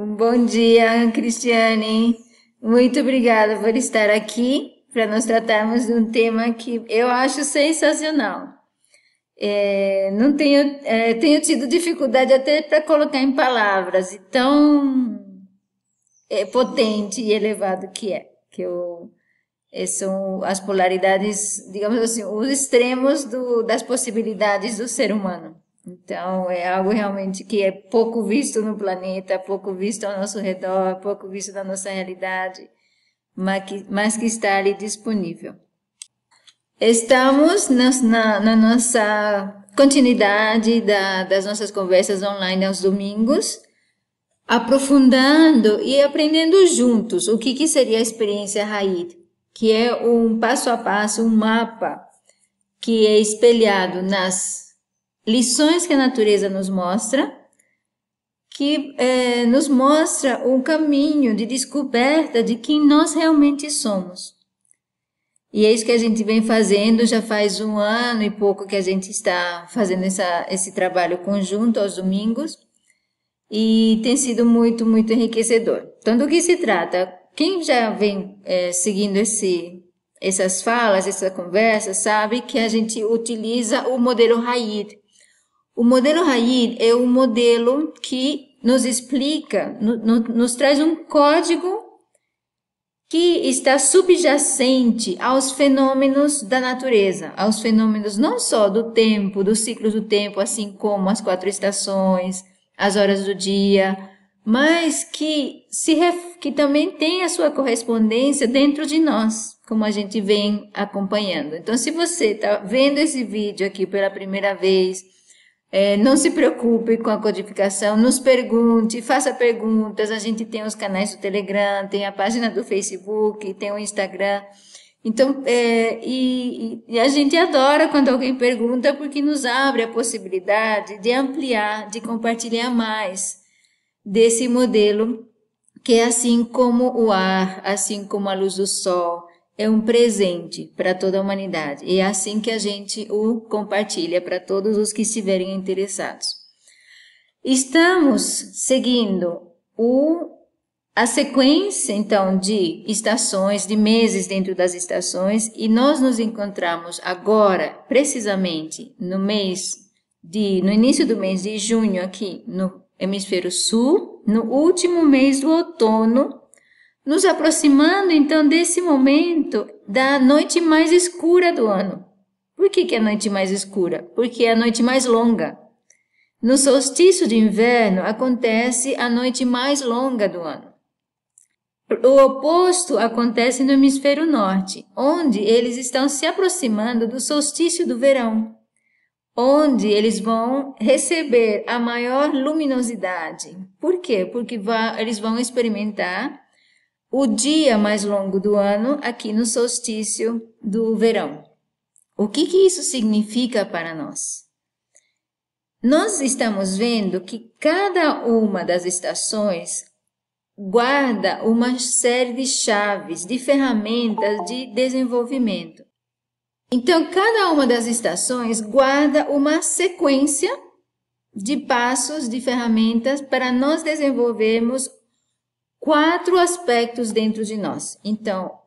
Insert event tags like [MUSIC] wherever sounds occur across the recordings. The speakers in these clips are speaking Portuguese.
Bom dia, Cristiane. Muito obrigada por estar aqui para nós tratarmos de um tema que eu acho sensacional. É, não tenho, é, tenho tido dificuldade até para colocar em palavras, e tão é, potente e elevado que é, que eu, é, são as polaridades, digamos assim, os extremos do, das possibilidades do ser humano. Então, é algo realmente que é pouco visto no planeta, pouco visto ao nosso redor, pouco visto na nossa realidade, mas que, mas que está ali disponível. Estamos na, na nossa continuidade da, das nossas conversas online aos domingos, aprofundando e aprendendo juntos o que, que seria a experiência Raid, que é um passo a passo, um mapa que é espelhado nas lições que a natureza nos mostra, que é, nos mostra um caminho de descoberta de quem nós realmente somos. E é isso que a gente vem fazendo, já faz um ano e pouco que a gente está fazendo essa, esse trabalho conjunto aos domingos, e tem sido muito, muito enriquecedor. Então, do que se trata? Quem já vem é, seguindo esse, essas falas, essa conversa, sabe que a gente utiliza o modelo Raid. O modelo Raid é um modelo que nos explica, no, no, nos traz um código que está subjacente aos fenômenos da natureza, aos fenômenos não só do tempo, dos ciclos do tempo, assim como as quatro estações, as horas do dia, mas que, se, que também tem a sua correspondência dentro de nós, como a gente vem acompanhando. Então, se você está vendo esse vídeo aqui pela primeira vez, é, não se preocupe com a codificação, nos pergunte, faça perguntas. A gente tem os canais do Telegram, tem a página do Facebook, tem o Instagram. Então, é, e, e, a gente adora quando alguém pergunta, porque nos abre a possibilidade de ampliar, de compartilhar mais desse modelo, que é assim como o ar, assim como a luz do sol, é um presente para toda a humanidade. E é assim que a gente o compartilha para todos os que estiverem interessados. Estamos seguindo o, a sequência, então, de estações, de meses dentro das estações, e nós nos encontramos agora, precisamente, no mês de, no início do mês de junho, aqui no hemisfério sul, no último mês do outono, nos aproximando então desse momento da noite mais escura do ano. Por que, que é a noite mais escura? Porque é a noite mais longa. No solstício de inverno acontece a noite mais longa do ano. O oposto acontece no hemisfério norte, onde eles estão se aproximando do solstício do verão, onde eles vão receber a maior luminosidade. Por quê? Porque eles vão experimentar o dia mais longo do ano aqui no solstício do verão. O que, que isso significa para nós? Nós estamos vendo que cada uma das estações guarda uma série de chaves, de ferramentas de desenvolvimento. Então, cada uma das estações guarda uma sequência de passos, de ferramentas para nós desenvolvermos quatro aspectos dentro de nós. Então,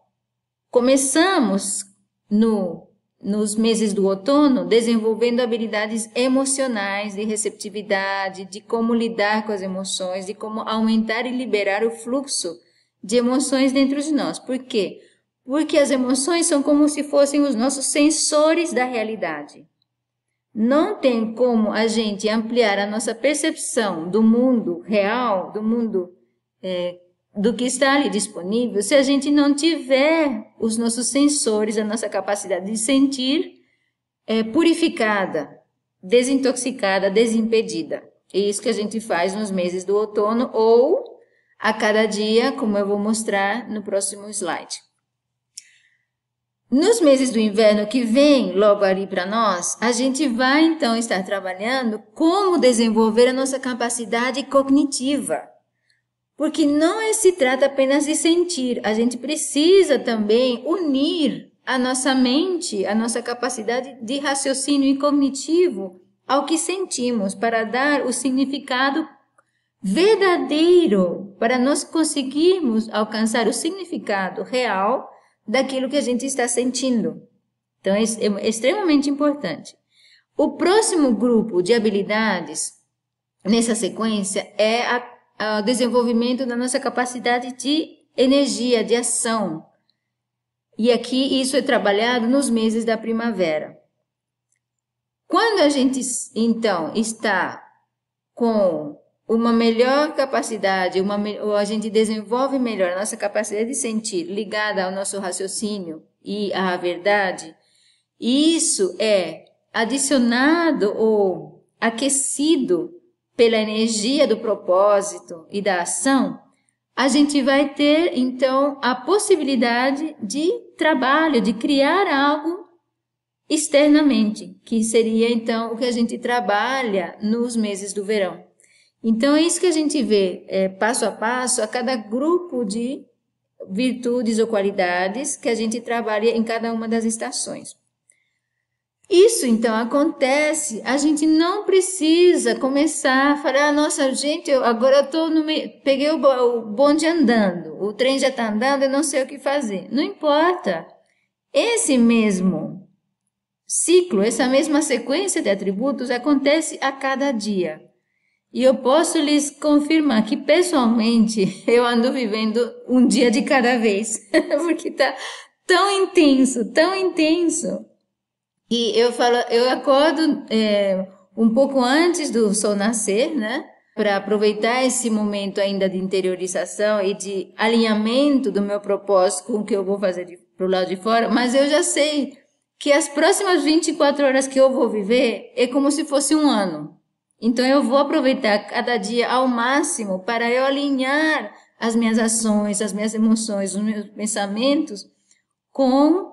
começamos no, nos meses do outono desenvolvendo habilidades emocionais, de receptividade, de como lidar com as emoções, de como aumentar e liberar o fluxo de emoções dentro de nós. Por quê? Porque as emoções são como se fossem os nossos sensores da realidade. Não tem como a gente ampliar a nossa percepção do mundo real, do mundo é, do que está ali disponível se a gente não tiver os nossos sensores, a nossa capacidade de sentir é, purificada, desintoxicada, desimpedida. É isso que a gente faz nos meses do outono ou a cada dia, como eu vou mostrar no próximo slide. Nos meses do inverno que vem logo ali para nós, a gente vai então estar trabalhando como desenvolver a nossa capacidade cognitiva. Porque não é, se trata apenas de sentir, a gente precisa também unir a nossa mente, a nossa capacidade de raciocínio e cognitivo ao que sentimos para dar o significado verdadeiro para nós conseguirmos alcançar o significado real daquilo que a gente está sentindo. Então, é, é extremamente importante. O próximo grupo de habilidades nessa sequência é o desenvolvimento da nossa capacidade de energia, de ação. E aqui isso é trabalhado nos meses da primavera. Quando a gente então está com uma melhor capacidade, uma, ou a gente desenvolve melhor a nossa capacidade de sentir ligada ao nosso raciocínio e à verdade, isso é adicionado ou aquecido pela energia do propósito e da ação, a gente vai ter então a possibilidade de trabalho, de criar algo externamente, que seria então o que a gente trabalha nos meses do verão. Então é isso que a gente vê é, passo a passo a cada grupo de virtudes ou qualidades que a gente trabalha em cada uma das estações. Isso então acontece, a gente não precisa começar a falar, ah, nossa, gente, eu, agora eu no meio, peguei o bonde andando, o trem já está andando, eu não sei o que fazer. Não importa. Esse mesmo ciclo, essa mesma sequência de atributos acontece a cada dia. E eu posso lhes confirmar que pessoalmente [LAUGHS] eu ando vivendo um dia de cada vez, [LAUGHS] porque está tão intenso, tão intenso e eu falo, eu acordo é, um pouco antes do sol nascer, né? Para aproveitar esse momento ainda de interiorização e de alinhamento do meu propósito com o que eu vou fazer para o lado de fora, mas eu já sei que as próximas 24 horas que eu vou viver é como se fosse um ano. Então eu vou aproveitar cada dia ao máximo para eu alinhar as minhas ações, as minhas emoções, os meus pensamentos com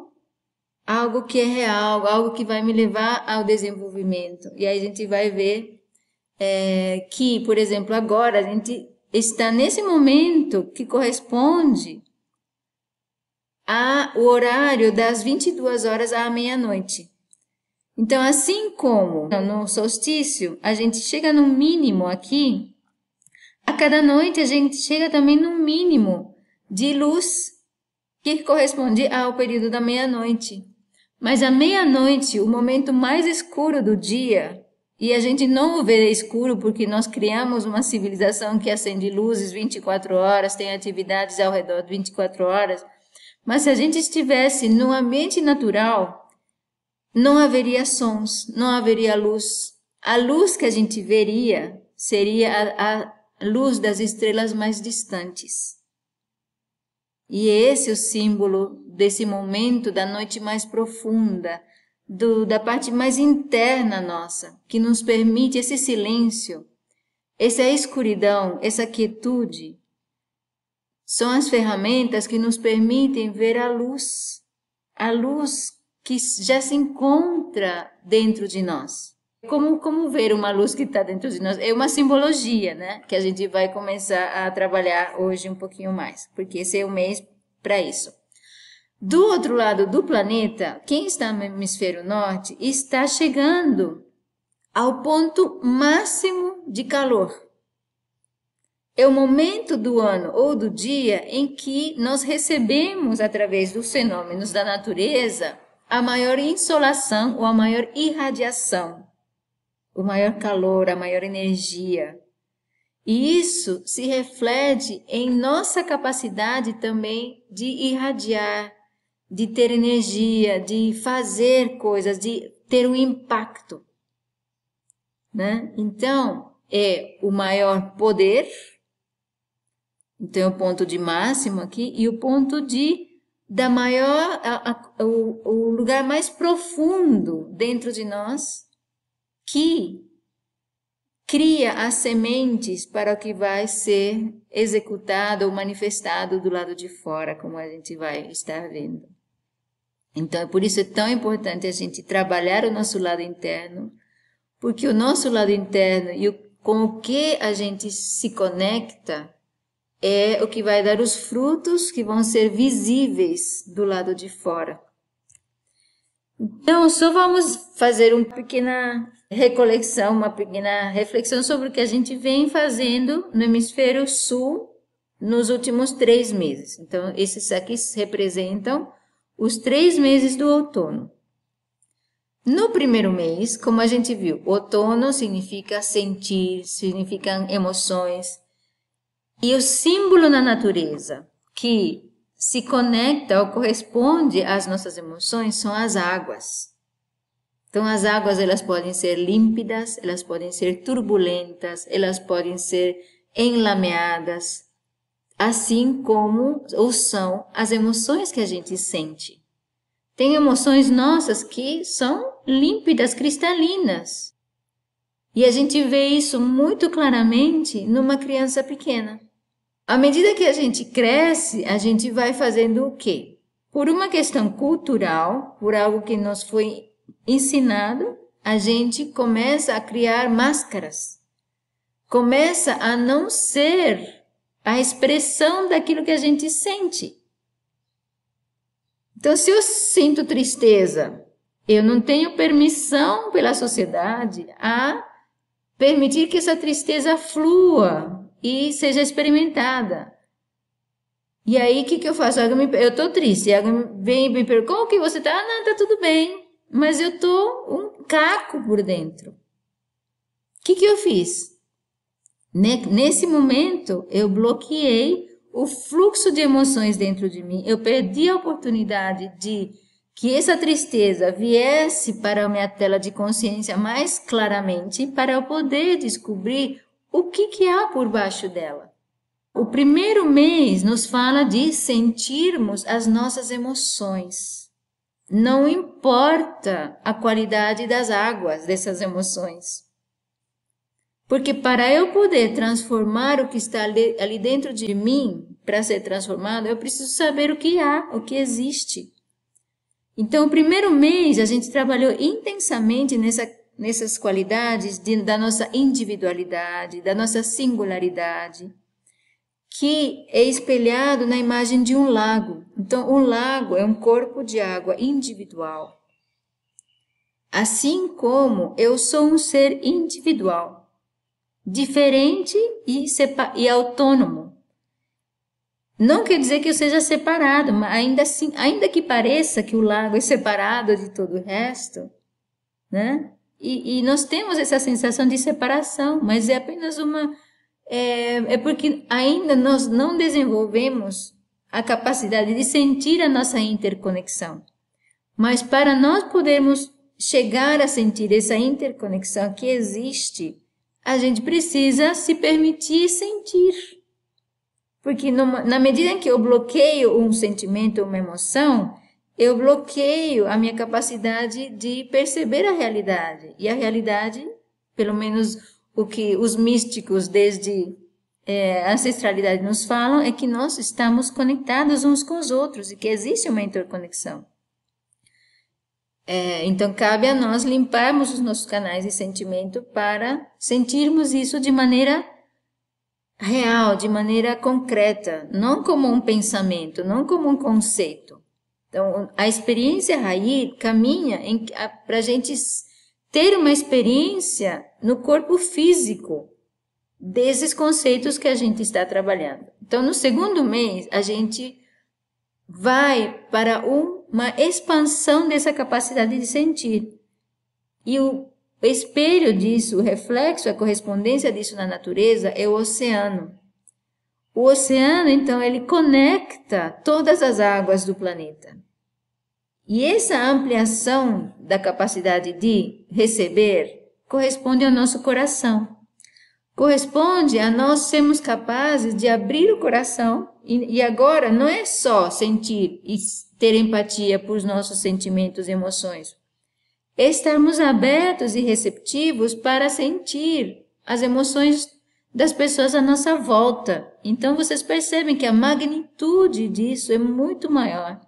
algo que é real, algo que vai me levar ao desenvolvimento. E aí a gente vai ver é, que, por exemplo, agora a gente está nesse momento que corresponde ao horário das 22 horas à meia-noite. Então, assim como no solstício, a gente chega no mínimo aqui, a cada noite a gente chega também no mínimo de luz que corresponde ao período da meia-noite. Mas à meia-noite, o momento mais escuro do dia, e a gente não o vê escuro porque nós criamos uma civilização que acende luzes 24 horas, tem atividades ao redor de 24 horas. Mas se a gente estivesse no ambiente natural, não haveria sons, não haveria luz. A luz que a gente veria seria a, a luz das estrelas mais distantes. E esse é o símbolo desse momento da noite mais profunda, do, da parte mais interna nossa, que nos permite esse silêncio, essa escuridão, essa quietude. São as ferramentas que nos permitem ver a luz, a luz que já se encontra dentro de nós. Como, como ver uma luz que está dentro de nós? É uma simbologia, né? Que a gente vai começar a trabalhar hoje um pouquinho mais, porque esse é o mês para isso. Do outro lado do planeta, quem está no hemisfério norte está chegando ao ponto máximo de calor. É o momento do ano ou do dia em que nós recebemos, através dos fenômenos da natureza, a maior insolação ou a maior irradiação o maior calor, a maior energia. E isso se reflete em nossa capacidade também de irradiar, de ter energia, de fazer coisas, de ter um impacto. Né? Então, é o maior poder, então é o ponto de máximo aqui, e o ponto de da maior, a, a, o, o lugar mais profundo dentro de nós, que cria as sementes para o que vai ser executado ou manifestado do lado de fora, como a gente vai estar vendo. Então, por isso é tão importante a gente trabalhar o nosso lado interno, porque o nosso lado interno e o, com o que a gente se conecta é o que vai dar os frutos que vão ser visíveis do lado de fora. Então, só vamos fazer uma pequena recolecção, uma pequena reflexão sobre o que a gente vem fazendo no hemisfério sul nos últimos três meses. Então, esses aqui representam os três meses do outono. No primeiro mês, como a gente viu, outono significa sentir, significam emoções. E o símbolo na natureza que se conecta ou corresponde às nossas emoções são as águas. Então as águas elas podem ser límpidas, elas podem ser turbulentas, elas podem ser enlameadas, assim como ou são as emoções que a gente sente. Tem emoções nossas que são límpidas, cristalinas. E a gente vê isso muito claramente numa criança pequena. À medida que a gente cresce, a gente vai fazendo o quê? Por uma questão cultural, por algo que nos foi ensinado, a gente começa a criar máscaras. Começa a não ser a expressão daquilo que a gente sente. Então, se eu sinto tristeza, eu não tenho permissão pela sociedade a permitir que essa tristeza flua e seja experimentada. E aí, o que, que eu faço? Eu estou triste. Alguém vem e me pergunta, como que você está? Ah, não, está tudo bem. Mas eu estou um caco por dentro. O que, que eu fiz? Nesse momento, eu bloqueei o fluxo de emoções dentro de mim. Eu perdi a oportunidade de que essa tristeza viesse para a minha tela de consciência mais claramente, para eu poder descobrir o que, que há por baixo dela. O primeiro mês nos fala de sentirmos as nossas emoções. Não importa a qualidade das águas dessas emoções. Porque para eu poder transformar o que está ali dentro de mim, para ser transformado, eu preciso saber o que há, o que existe. Então, o primeiro mês a gente trabalhou intensamente nessa, nessas qualidades de, da nossa individualidade, da nossa singularidade, que é espelhado na imagem de um lago. Então, um lago é um corpo de água individual. Assim como eu sou um ser individual diferente e, e autônomo. Não quer dizer que eu seja separado, mas ainda assim, ainda que pareça que o lago é separado de todo o resto, né? E, e nós temos essa sensação de separação, mas é apenas uma. É, é porque ainda nós não desenvolvemos a capacidade de sentir a nossa interconexão. Mas para nós podermos chegar a sentir essa interconexão que existe, a gente precisa se permitir sentir. Porque na medida em que eu bloqueio um sentimento, uma emoção, eu bloqueio a minha capacidade de perceber a realidade. E a realidade, pelo menos o que os místicos desde é, ancestralidade nos falam, é que nós estamos conectados uns com os outros e que existe uma interconexão. É, então, cabe a nós limparmos os nossos canais de sentimento para sentirmos isso de maneira real, de maneira concreta, não como um pensamento, não como um conceito. Então, a experiência raiz caminha para a gente ter uma experiência no corpo físico desses conceitos que a gente está trabalhando. Então, no segundo mês, a gente vai para um uma expansão dessa capacidade de sentir. E o espelho disso, o reflexo, a correspondência disso na natureza é o oceano. O oceano, então, ele conecta todas as águas do planeta. E essa ampliação da capacidade de receber corresponde ao nosso coração. Corresponde a nós sermos capazes de abrir o coração e, e agora não é só sentir e ter empatia por nossos sentimentos e emoções. Estarmos abertos e receptivos para sentir as emoções das pessoas à nossa volta. Então vocês percebem que a magnitude disso é muito maior.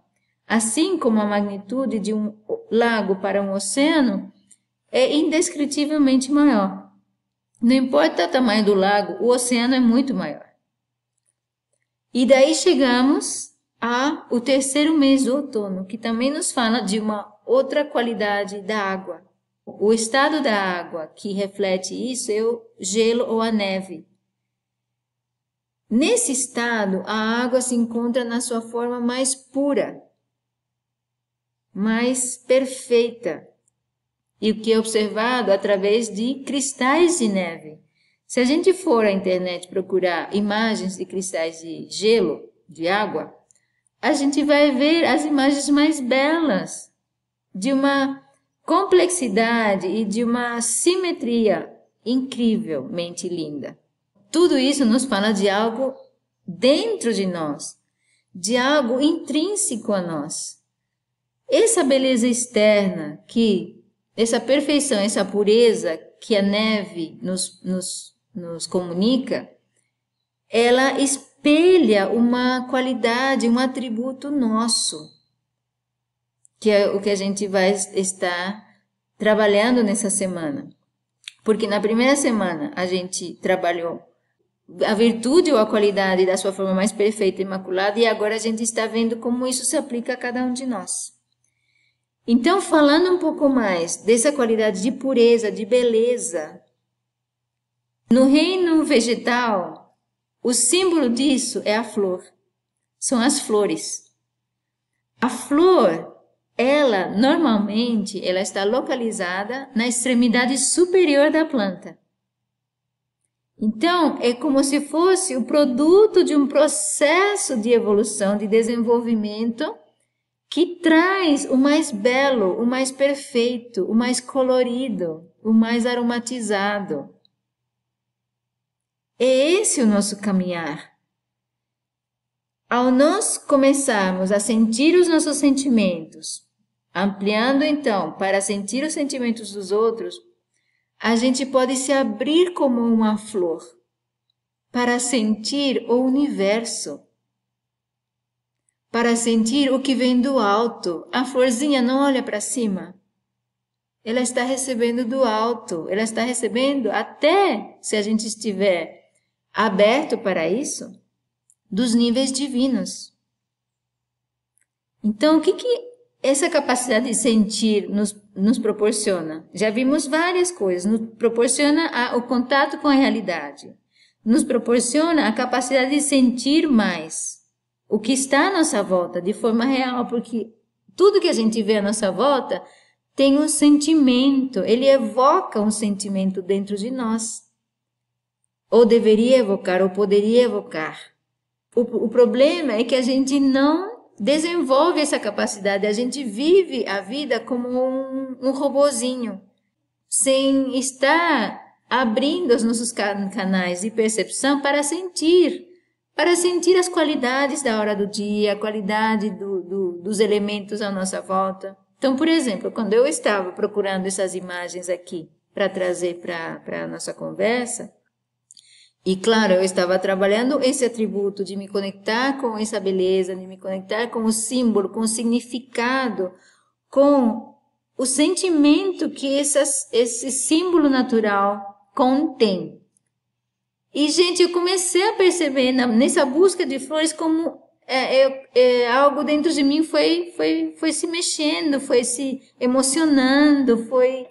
Assim como a magnitude de um lago para um oceano é indescritivelmente maior. Não importa o tamanho do lago, o oceano é muito maior. E daí chegamos há o terceiro mês do outono, que também nos fala de uma outra qualidade da água, O estado da água que reflete isso é o gelo ou a neve. Nesse estado, a água se encontra na sua forma mais pura, mais perfeita, e o que é observado através de cristais de neve. Se a gente for à internet procurar imagens de cristais de gelo, de água, a gente vai ver as imagens mais belas, de uma complexidade e de uma simetria incrivelmente linda. Tudo isso nos fala de algo dentro de nós, de algo intrínseco a nós. Essa beleza externa que, essa perfeição, essa pureza que a neve nos, nos, nos comunica, ela espelha uma qualidade, um atributo nosso, que é o que a gente vai estar trabalhando nessa semana. Porque na primeira semana a gente trabalhou a virtude ou a qualidade da sua forma mais perfeita e imaculada, e agora a gente está vendo como isso se aplica a cada um de nós. Então, falando um pouco mais dessa qualidade de pureza, de beleza, no reino vegetal, o símbolo disso é a flor. São as flores. A flor, ela normalmente, ela está localizada na extremidade superior da planta. Então, é como se fosse o produto de um processo de evolução, de desenvolvimento, que traz o mais belo, o mais perfeito, o mais colorido, o mais aromatizado. É esse o nosso caminhar. Ao nós começarmos a sentir os nossos sentimentos, ampliando então para sentir os sentimentos dos outros, a gente pode se abrir como uma flor para sentir o universo, para sentir o que vem do alto. A florzinha não olha para cima. Ela está recebendo do alto, ela está recebendo até se a gente estiver aberto para isso, dos níveis divinos. Então, o que, que essa capacidade de sentir nos, nos proporciona. Já vimos várias coisas. Nos proporciona a, o contato com a realidade. Nos proporciona a capacidade de sentir mais o que está à nossa volta de forma real, porque tudo que a gente vê à nossa volta tem um sentimento, ele evoca um sentimento dentro de nós. Ou deveria evocar, ou poderia evocar. O, o problema é que a gente não desenvolve essa capacidade. A gente vive a vida como um, um robozinho, sem estar abrindo os nossos canais de percepção para sentir, para sentir as qualidades da hora do dia, a qualidade do, do, dos elementos à nossa volta. Então, por exemplo, quando eu estava procurando essas imagens aqui para trazer para a nossa conversa, e claro, eu estava trabalhando esse atributo de me conectar com essa beleza, de me conectar com o símbolo, com o significado, com o sentimento que essas, esse símbolo natural contém. E, gente, eu comecei a perceber na, nessa busca de flores como é, é, algo dentro de mim foi, foi, foi se mexendo, foi se emocionando, foi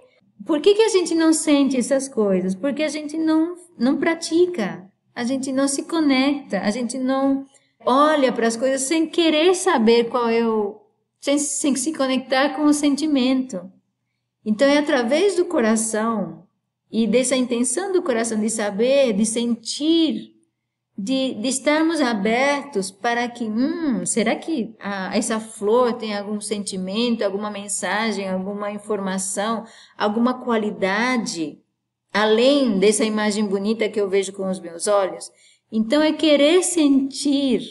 por que, que a gente não sente essas coisas? Porque a gente não, não pratica, a gente não se conecta, a gente não olha para as coisas sem querer saber qual é o. sem, sem se conectar com o sentimento. Então é através do coração e dessa intenção do coração de saber, de sentir, de, de estarmos abertos para que, hum, será que a, essa flor tem algum sentimento, alguma mensagem, alguma informação, alguma qualidade, além dessa imagem bonita que eu vejo com os meus olhos? Então é querer sentir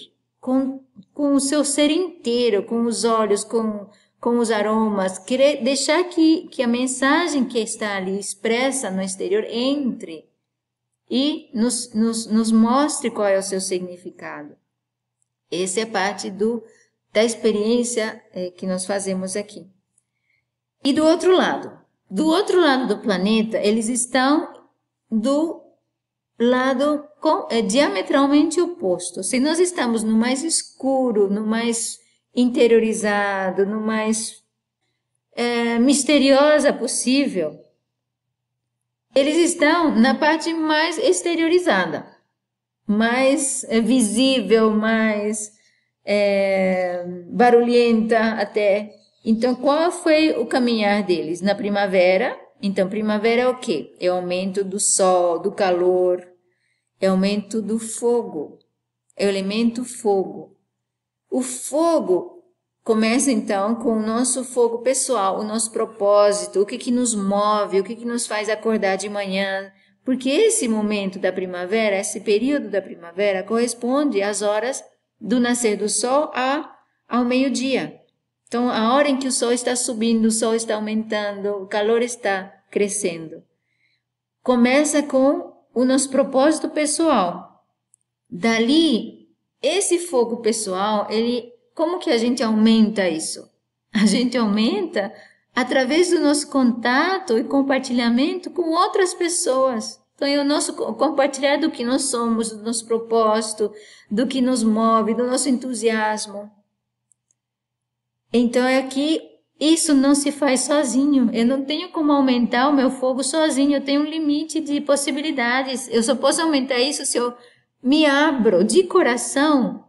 com, com o seu ser inteiro, com os olhos, com, com os aromas, querer deixar que, que a mensagem que está ali expressa no exterior entre e nos, nos, nos mostre qual é o seu significado. Essa é parte do, da experiência é, que nós fazemos aqui. E do outro lado, do outro lado do planeta, eles estão do lado com, é, diametralmente oposto. Se nós estamos no mais escuro, no mais interiorizado, no mais é, misteriosa possível. Eles estão na parte mais exteriorizada, mais é, visível, mais é, barulhenta até. Então, qual foi o caminhar deles? Na primavera, então, primavera é o quê? É o aumento do sol, do calor, é o aumento do fogo, é o elemento fogo. O fogo começa então com o nosso fogo pessoal, o nosso propósito, o que, que nos move, o que, que nos faz acordar de manhã, porque esse momento da primavera, esse período da primavera, corresponde às horas do nascer do sol a, ao meio-dia. Então, a hora em que o sol está subindo, o sol está aumentando, o calor está crescendo. Começa com o nosso propósito pessoal. Dali, esse fogo pessoal, ele, como que a gente aumenta isso? A gente aumenta através do nosso contato e compartilhamento com outras pessoas. Então, é o nosso compartilhar do que nós somos, do nosso propósito, do que nos move, do nosso entusiasmo. Então é que isso não se faz sozinho. Eu não tenho como aumentar o meu fogo sozinho. Eu tenho um limite de possibilidades. Eu só posso aumentar isso se eu me abro de coração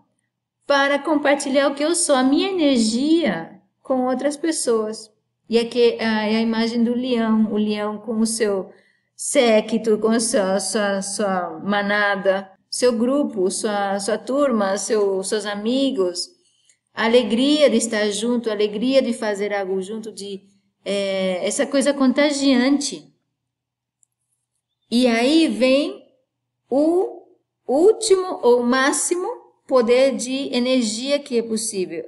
para compartilhar o que eu sou, a minha energia com outras pessoas. E aqui é a imagem do leão, o leão com o seu séquito, com a sua, sua, sua manada, seu grupo, sua, sua turma, seu, seus amigos a alegria de estar junto, a alegria de fazer algo junto, de é, essa coisa contagiante. E aí vem o último ou máximo poder de energia que é possível.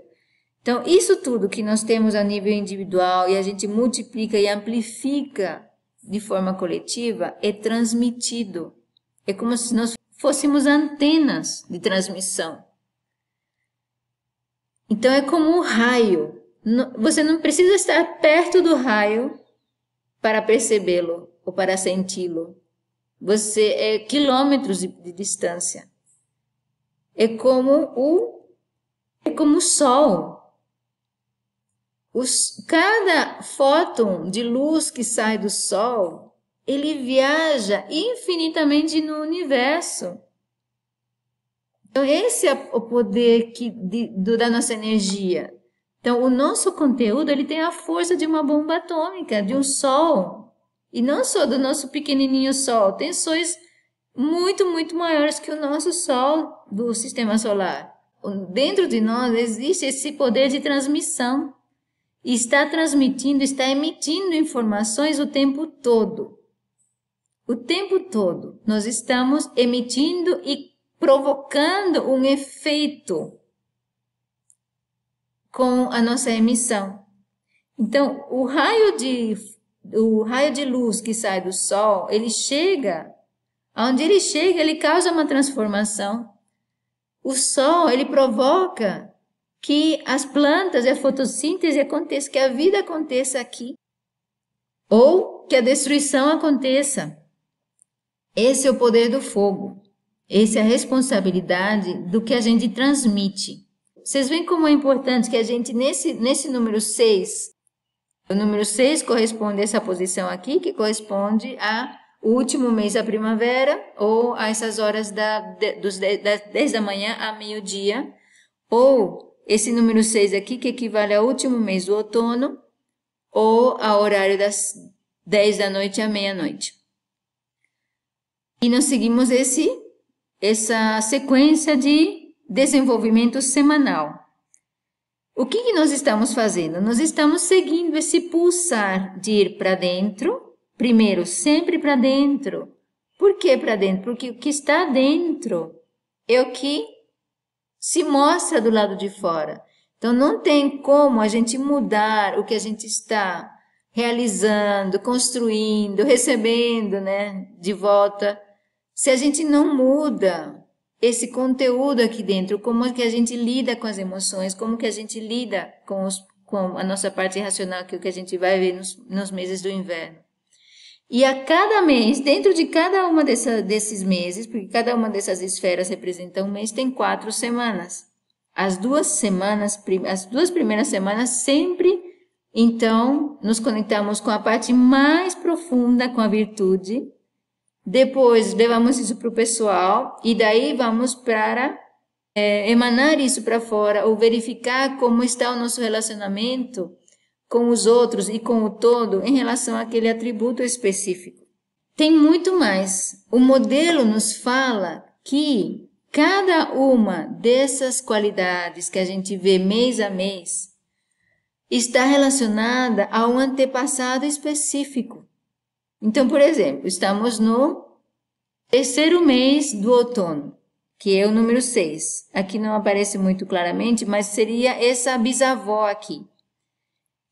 Então, isso tudo que nós temos a nível individual e a gente multiplica e amplifica de forma coletiva é transmitido. É como se nós fôssemos antenas de transmissão. Então é como um raio. Você não precisa estar perto do raio para percebê-lo ou para senti-lo. Você é quilômetros de, de distância. É como o é como o sol. Os, cada fóton de luz que sai do sol, ele viaja infinitamente no universo. Então, esse é o poder que, de, do, da nossa energia. Então, o nosso conteúdo ele tem a força de uma bomba atômica, de um sol. E não só do nosso pequenininho sol, tem sóis muito, muito maiores que o nosso sol do sistema solar. Dentro de nós existe esse poder de transmissão. E está transmitindo, está emitindo informações o tempo todo. O tempo todo nós estamos emitindo e provocando um efeito com a nossa emissão. Então, o raio de o raio de luz que sai do sol, ele chega, aonde ele chega, ele causa uma transformação. O sol, ele provoca que as plantas e a fotossíntese aconteça, que a vida aconteça aqui, ou que a destruição aconteça. Esse é o poder do fogo. Essa é a responsabilidade do que a gente transmite. Vocês veem como é importante que a gente, nesse, nesse número 6, o número 6 corresponde a essa posição aqui, que corresponde a o último mês da primavera, ou a essas horas da, de, dos 10, das 10 da manhã a meio-dia, ou esse número 6 aqui, que equivale ao último mês do outono, ou ao horário das 10 da noite à meia-noite. E nós seguimos esse essa sequência de desenvolvimento semanal. O que, que nós estamos fazendo? Nós estamos seguindo esse pulsar de ir para dentro, primeiro, sempre para dentro. Por que para dentro? Porque o que está dentro é o que se mostra do lado de fora. Então não tem como a gente mudar o que a gente está realizando, construindo, recebendo, né, de volta se a gente não muda esse conteúdo aqui dentro, como é que a gente lida com as emoções, como que a gente lida com, os, com a nossa parte racional, que é o que a gente vai ver nos, nos meses do inverno. E a cada mês, dentro de cada uma dessa, desses meses, porque cada uma dessas esferas representa um mês, tem quatro semanas. As duas semanas, as duas primeiras semanas sempre Então, nos conectamos com a parte mais profunda, com a virtude. Depois, levamos isso para o pessoal e daí vamos para é, emanar isso para fora ou verificar como está o nosso relacionamento com os outros e com o todo em relação àquele atributo específico. Tem muito mais. O modelo nos fala que cada uma dessas qualidades que a gente vê mês a mês está relacionada a um antepassado específico. Então, por exemplo, estamos no terceiro mês do outono, que é o número 6. Aqui não aparece muito claramente, mas seria essa bisavó aqui,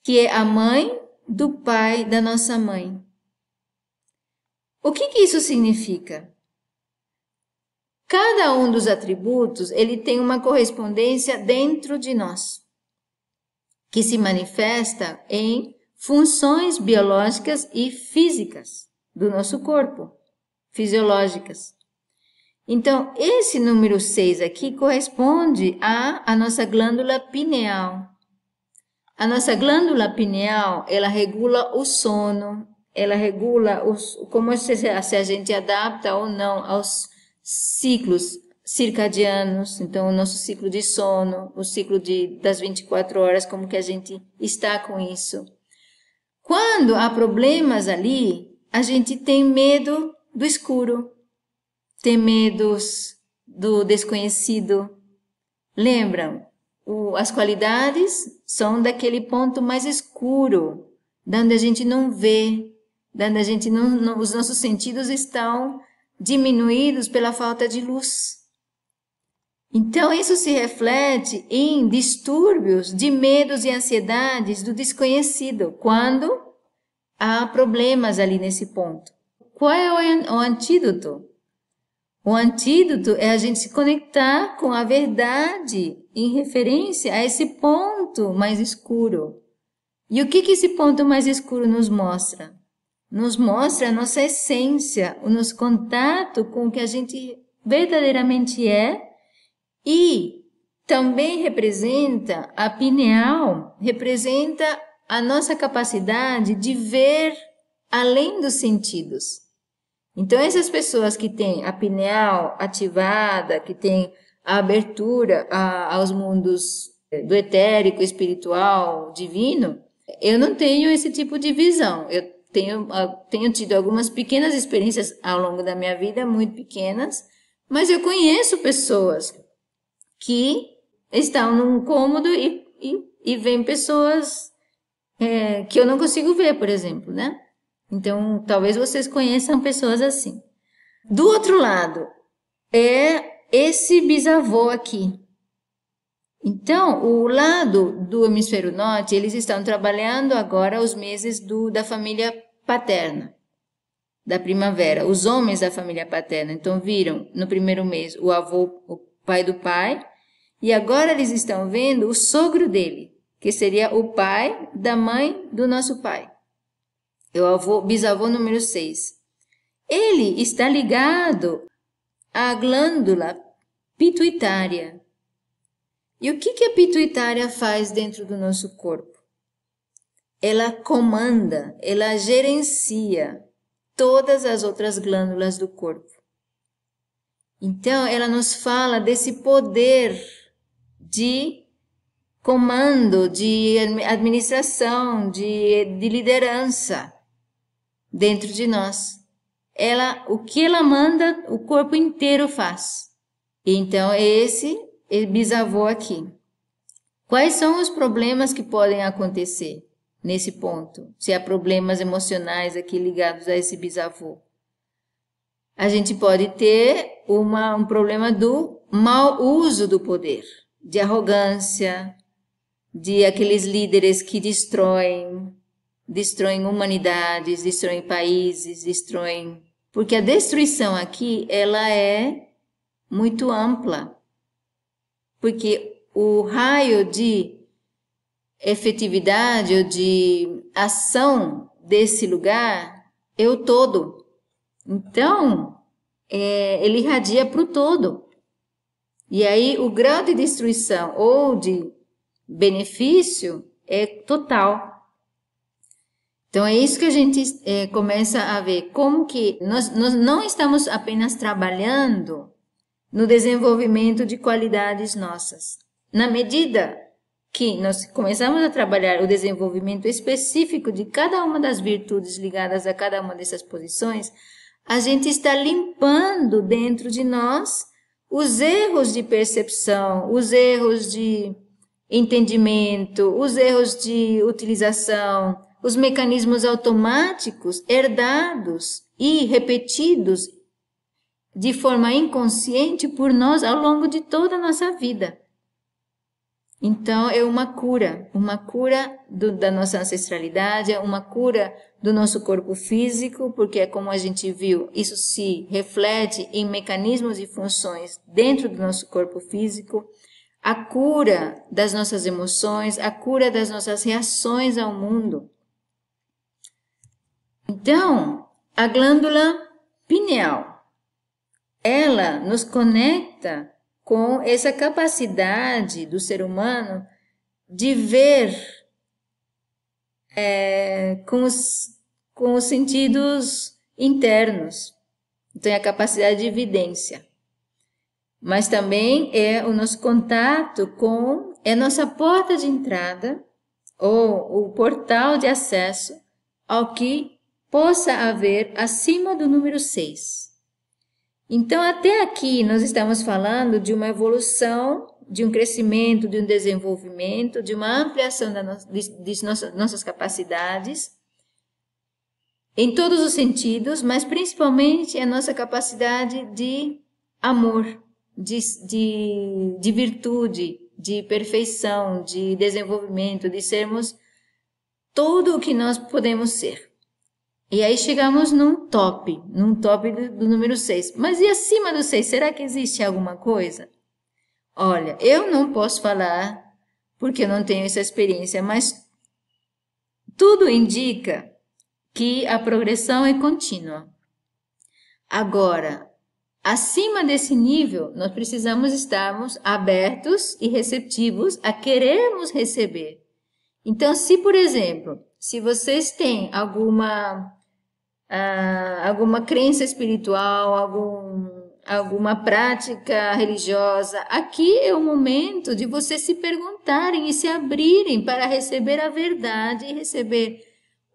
que é a mãe do pai da nossa mãe. O que, que isso significa? Cada um dos atributos, ele tem uma correspondência dentro de nós que se manifesta em funções biológicas e físicas do nosso corpo, fisiológicas. Então, esse número 6 aqui corresponde à, à nossa glândula pineal. A nossa glândula pineal, ela regula o sono, ela regula os, como se, se a gente adapta ou não aos ciclos circadianos, então o nosso ciclo de sono, o ciclo de, das 24 horas, como que a gente está com isso. Quando há problemas ali, a gente tem medo do escuro, tem medos do desconhecido. Lembram? O, as qualidades são daquele ponto mais escuro, onde a gente não vê, onde a gente não, não, os nossos sentidos estão diminuídos pela falta de luz. Então, isso se reflete em distúrbios de medos e ansiedades do desconhecido, quando há problemas ali nesse ponto. Qual é o, antídoto? O antídoto é a gente se conectar com a verdade em referência a esse ponto mais escuro. E o que, que esse ponto mais escuro nos mostra? Nos mostra a nossa essência, o nosso contato com o que a gente verdadeiramente é e também representa, a pineal representa a nossa capacidade de ver além dos sentidos. Então, essas pessoas que têm a pineal ativada, que têm a abertura a, aos mundos do etérico, espiritual, divino, eu não tenho esse tipo de visão. Eu tenho, tenho tido algumas pequenas experiências ao longo da minha vida, muito pequenas, mas eu conheço pessoas que estão num cômodo e, e, e vem pessoas é, que eu não consigo ver, por exemplo, né? Então, talvez vocês conheçam pessoas assim. Do outro lado, é esse bisavô aqui. Então, o lado do hemisfério norte, eles estão trabalhando agora os meses do, da família paterna, da primavera, os homens da família paterna. Então, viram no primeiro mês o avô, o pai do pai, e agora eles estão vendo o sogro dele, que seria o pai da mãe do nosso pai. É o avô, bisavô número 6. Ele está ligado à glândula pituitária. E o que, que a pituitária faz dentro do nosso corpo? Ela comanda, ela gerencia todas as outras glândulas do corpo. Então, ela nos fala desse poder de comando, de administração, de, de liderança dentro de nós. Ela, o que ela manda, o corpo inteiro faz. Então, é esse é bisavô aqui. Quais são os problemas que podem acontecer nesse ponto? Se há problemas emocionais aqui ligados a esse bisavô. A gente pode ter uma, um problema do mau uso do poder de arrogância, de aqueles líderes que destroem, destroem humanidades, destroem países, destroem. Porque a destruição aqui, ela é muito ampla. Porque o raio de efetividade ou de ação desse lugar é o todo. Então, é, ele irradia para o todo. E aí o grau de destruição ou de benefício é total. Então é isso que a gente é, começa a ver, como que nós, nós não estamos apenas trabalhando no desenvolvimento de qualidades nossas. Na medida que nós começamos a trabalhar o desenvolvimento específico de cada uma das virtudes ligadas a cada uma dessas posições, a gente está limpando dentro de nós os erros de percepção, os erros de entendimento, os erros de utilização, os mecanismos automáticos herdados e repetidos de forma inconsciente por nós ao longo de toda a nossa vida. Então, é uma cura, uma cura do, da nossa ancestralidade, é uma cura do nosso corpo físico, porque, como a gente viu, isso se reflete em mecanismos e funções dentro do nosso corpo físico, a cura das nossas emoções, a cura das nossas reações ao mundo. Então, a glândula pineal, ela nos conecta com essa capacidade do ser humano de ver é, com, os, com os sentidos internos. Então, é a capacidade de evidência. Mas também é o nosso contato com, é a nossa porta de entrada ou o portal de acesso ao que possa haver acima do número 6. Então, até aqui, nós estamos falando de uma evolução, de um crescimento, de um desenvolvimento, de uma ampliação de, de nossas, nossas capacidades, em todos os sentidos, mas principalmente a nossa capacidade de amor, de, de, de virtude, de perfeição, de desenvolvimento, de sermos tudo o que nós podemos ser. E aí chegamos num top, num top do, do número 6. Mas e acima do 6, será que existe alguma coisa? Olha, eu não posso falar porque eu não tenho essa experiência, mas tudo indica que a progressão é contínua. Agora, acima desse nível, nós precisamos estarmos abertos e receptivos a querermos receber. Então, se, por exemplo, se vocês têm alguma ah, alguma crença espiritual, algum, alguma prática religiosa. Aqui é o momento de vocês se perguntarem e se abrirem para receber a verdade e receber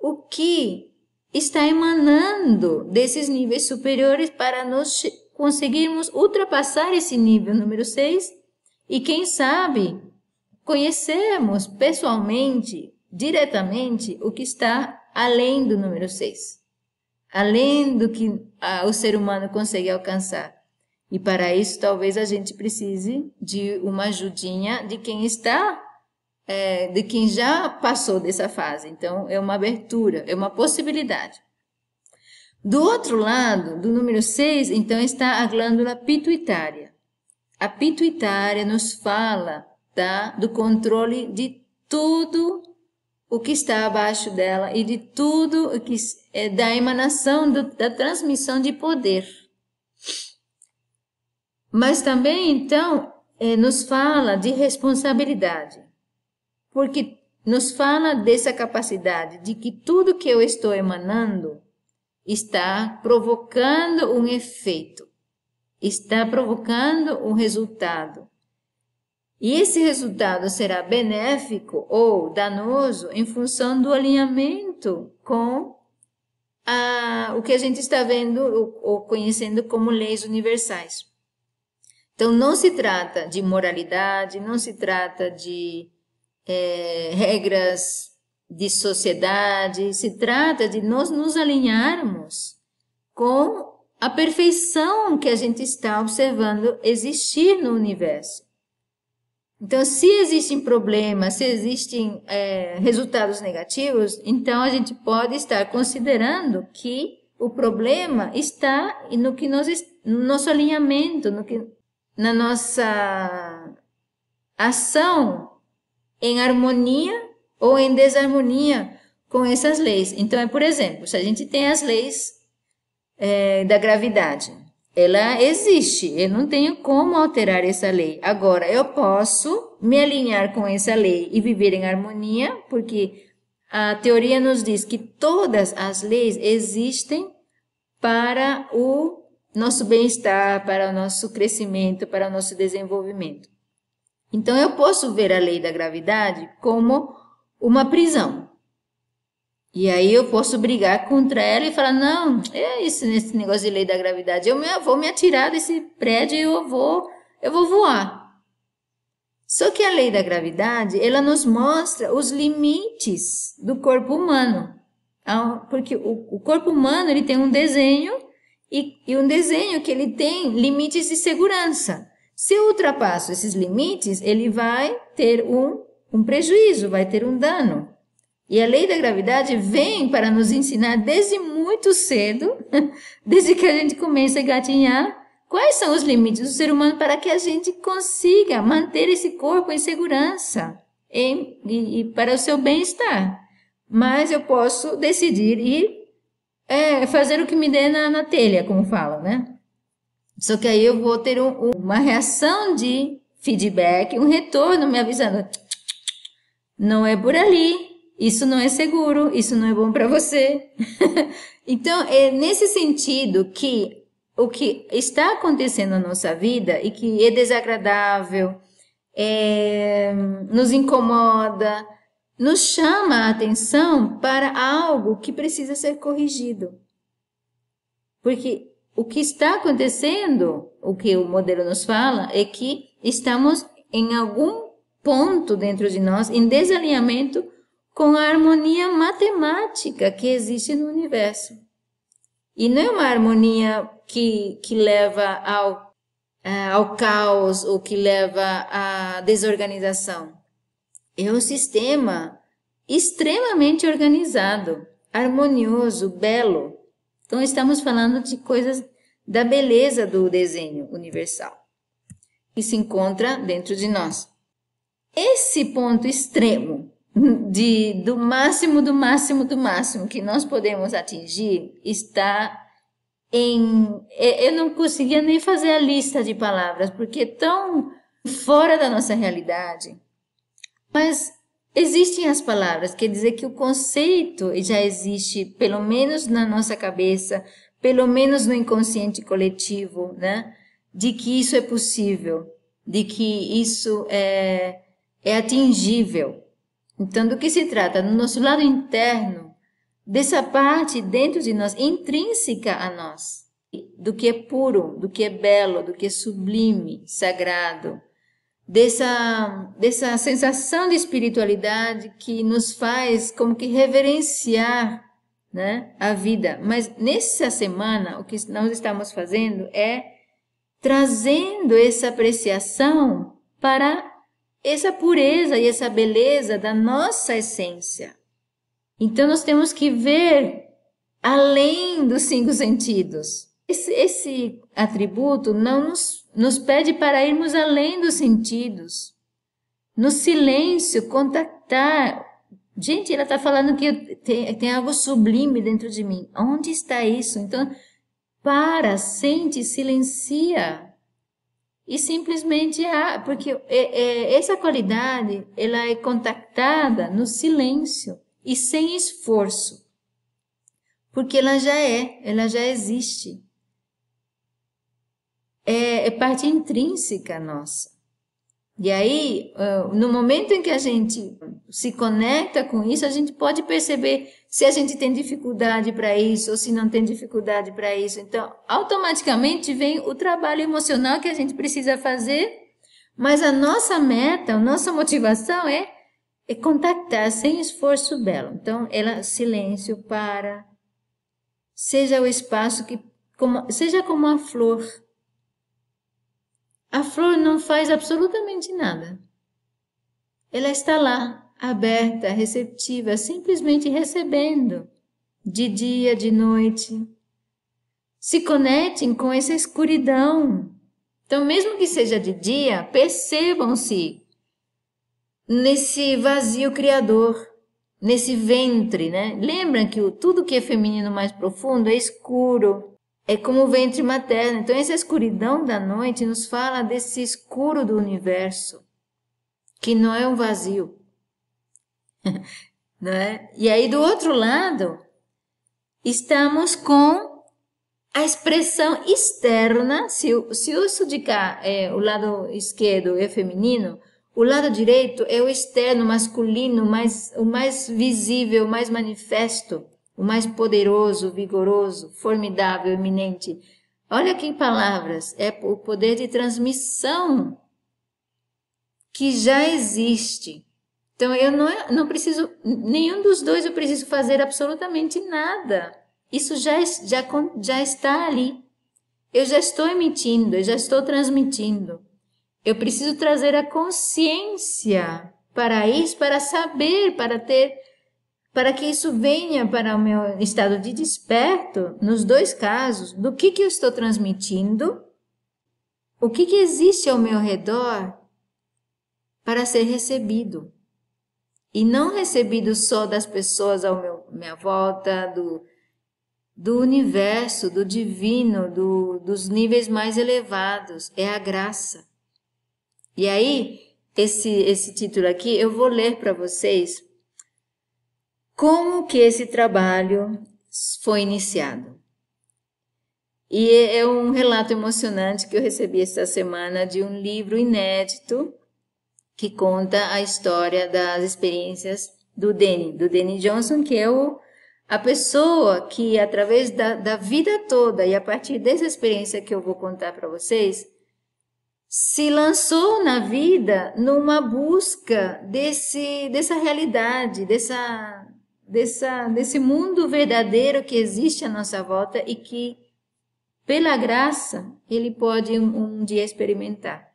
o que está emanando desses níveis superiores para nós conseguirmos ultrapassar esse nível número 6 e, quem sabe, conhecermos pessoalmente, diretamente, o que está além do número 6 além do que a, o ser humano consegue alcançar. E para isso, talvez a gente precise de uma ajudinha de quem está, é, de quem já passou dessa fase. Então, é uma abertura, é uma possibilidade. Do outro lado, do número 6, então está a glândula pituitária. A pituitária nos fala tá, do controle de tudo o que está abaixo dela e de tudo o que é da emanação do, da transmissão de poder. Mas também, então, é, nos fala de responsabilidade, porque nos fala dessa capacidade de que tudo que eu estou emanando está provocando um efeito, está provocando um resultado. E esse resultado será benéfico ou danoso em função do alinhamento com a, o que a gente está vendo ou, ou conhecendo como leis universais. Então, não se trata de moralidade, não se trata de é, regras de sociedade, se trata de nós nos alinharmos com a perfeição que a gente está observando existir no universo. Então, se existem problemas, se existem é, resultados negativos, então a gente pode estar considerando que o problema está no que nós, no nosso alinhamento, no que, na nossa ação em harmonia ou em desarmonia com essas leis. Então, é por exemplo, se a gente tem as leis é, da gravidade, ela existe, eu não tenho como alterar essa lei. Agora, eu posso me alinhar com essa lei e viver em harmonia, porque a teoria nos diz que todas as leis existem para o nosso bem-estar, para o nosso crescimento, para o nosso desenvolvimento. Então eu posso ver a lei da gravidade como uma prisão. E aí eu posso brigar contra ela e falar: não, é isso nesse negócio de lei da gravidade. Eu, vou me atirar desse prédio e eu vou, eu vou voar. Só que a lei da gravidade, ela nos mostra os limites do corpo humano. Porque o, corpo humano ele tem um desenho e, e um desenho que ele tem limites de segurança. Se eu ultrapasso esses limites, ele vai ter um, um prejuízo, vai ter um dano. E a lei da gravidade vem para nos ensinar desde muito cedo, [LAUGHS] desde que a gente começa a gatinhar, quais são os limites do ser humano para que a gente consiga manter esse corpo em segurança e, e para o seu bem-estar. Mas eu posso decidir ir é, fazer o que me dê na, na telha, como falam, né? Só que aí eu vou ter um, uma reação de feedback, um retorno me avisando: não é por ali, isso não é seguro, isso não é bom para você. [LAUGHS] então, é nesse sentido que o que está acontecendo na nossa vida e que é desagradável, é, nos incomoda, nos chama a atenção para algo que precisa ser corrigido. Porque o que está acontecendo, o que o modelo nos fala, é que estamos em algum ponto dentro de nós em desalinhamento com a harmonia matemática que existe no universo. E não é uma harmonia que, que leva ao, uh, ao caos ou que leva à desorganização. É um sistema extremamente organizado, harmonioso, belo, então, estamos falando de coisas da beleza do desenho universal, que se encontra dentro de nós. Esse ponto extremo de, do máximo, do máximo, do máximo que nós podemos atingir está em. Eu não conseguia nem fazer a lista de palavras, porque é tão fora da nossa realidade. Mas Existem as palavras, quer dizer que o conceito já existe, pelo menos na nossa cabeça, pelo menos no inconsciente coletivo, né? De que isso é possível, de que isso é, é atingível. Então, do que se trata? No nosso lado interno, dessa parte dentro de nós, intrínseca a nós, do que é puro, do que é belo, do que é sublime, sagrado, dessa, dessa sensação de espiritualidade que nos faz como que reverenciar né, a vida. Mas nessa semana, o que nós estamos fazendo é trazendo essa apreciação para essa pureza e essa beleza da nossa essência. Então nós temos que ver além dos cinco sentidos. Esse, esse atributo não nos, nos pede para irmos além dos sentidos. No silêncio, contactar. Gente, ela está falando que tem, tem algo sublime dentro de mim. Onde está isso? Então, para, sente, silencia. E simplesmente, ah, porque é, é, essa qualidade, ela é contactada no silêncio e sem esforço. Porque ela já é, ela já existe é, é parte intrínseca nossa. E aí, no momento em que a gente se conecta com isso, a gente pode perceber se a gente tem dificuldade para isso ou se não tem dificuldade para isso. Então, automaticamente vem o trabalho emocional que a gente precisa fazer, mas a nossa meta, a nossa motivação é, é contactar sem esforço belo. Então, ela silêncio para seja o espaço que como, seja como a flor a flor não faz absolutamente nada. Ela está lá, aberta, receptiva, simplesmente recebendo, de dia, de noite. Se conectem com essa escuridão. Então, mesmo que seja de dia, percebam-se nesse vazio criador, nesse ventre, né? Lembram que tudo que é feminino mais profundo é escuro, é como o ventre materno. Então, essa escuridão da noite nos fala desse escuro do universo, que não é um vazio. [LAUGHS] né? E aí do outro lado, estamos com a expressão externa, se, se eu estudar é, o lado esquerdo é feminino, o lado direito é o externo, masculino, mais, o mais visível, o mais manifesto, o mais poderoso, vigoroso, formidável, eminente. Olha aqui em palavras, é o poder de transmissão que já existe. Então eu não, não preciso, nenhum dos dois eu preciso fazer absolutamente nada. Isso já, já, já está ali. Eu já estou emitindo, eu já estou transmitindo. Eu preciso trazer a consciência para isso, para saber, para ter, para que isso venha para o meu estado de desperto, nos dois casos, do que, que eu estou transmitindo, o que, que existe ao meu redor para ser recebido. E não recebido só das pessoas meu minha volta, do, do universo, do divino, do, dos níveis mais elevados, é a graça. E aí, esse, esse título aqui, eu vou ler para vocês como que esse trabalho foi iniciado. E é um relato emocionante que eu recebi esta semana de um livro inédito que conta a história das experiências do Danny, do Danny Johnson, que é o, a pessoa que, através da, da vida toda e a partir dessa experiência que eu vou contar para vocês, se lançou na vida numa busca desse, dessa realidade, dessa, dessa, desse mundo verdadeiro que existe à nossa volta e que, pela graça, ele pode um, um dia experimentar.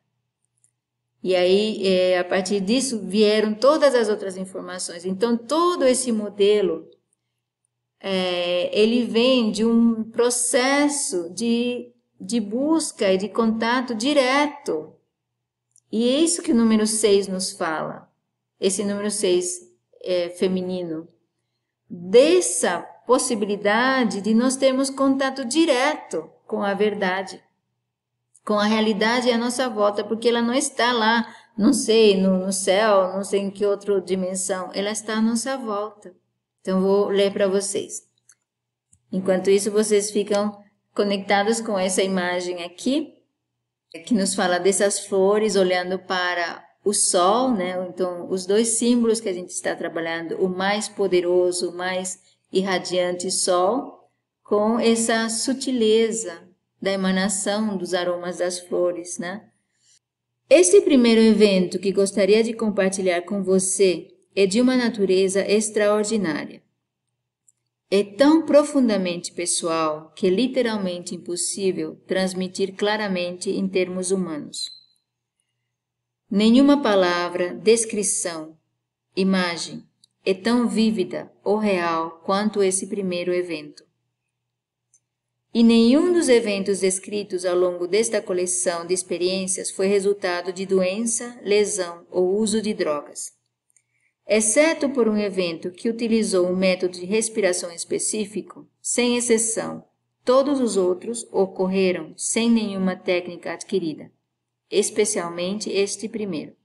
E aí, é, a partir disso, vieram todas as outras informações. Então, todo esse modelo, é, ele vem de um processo de de busca e de contato direto. E é isso que o número 6 nos fala, esse número 6 é, feminino, dessa possibilidade de nós termos contato direto com a verdade, com a realidade à nossa volta, porque ela não está lá, não sei, no, no céu, não sei em que outra dimensão, ela está à nossa volta. Então, vou ler para vocês. Enquanto isso, vocês ficam conectados com essa imagem aqui, que nos fala dessas flores olhando para o sol, né? Então, os dois símbolos que a gente está trabalhando, o mais poderoso, o mais irradiante sol, com essa sutileza da emanação dos aromas das flores, né? Este primeiro evento que gostaria de compartilhar com você é de uma natureza extraordinária. É tão profundamente pessoal que é literalmente impossível transmitir claramente em termos humanos. Nenhuma palavra, descrição, imagem é tão vívida ou real quanto esse primeiro evento. E nenhum dos eventos descritos ao longo desta coleção de experiências foi resultado de doença, lesão ou uso de drogas. Exceto por um evento que utilizou um método de respiração específico, sem exceção, todos os outros ocorreram sem nenhuma técnica adquirida, especialmente este primeiro.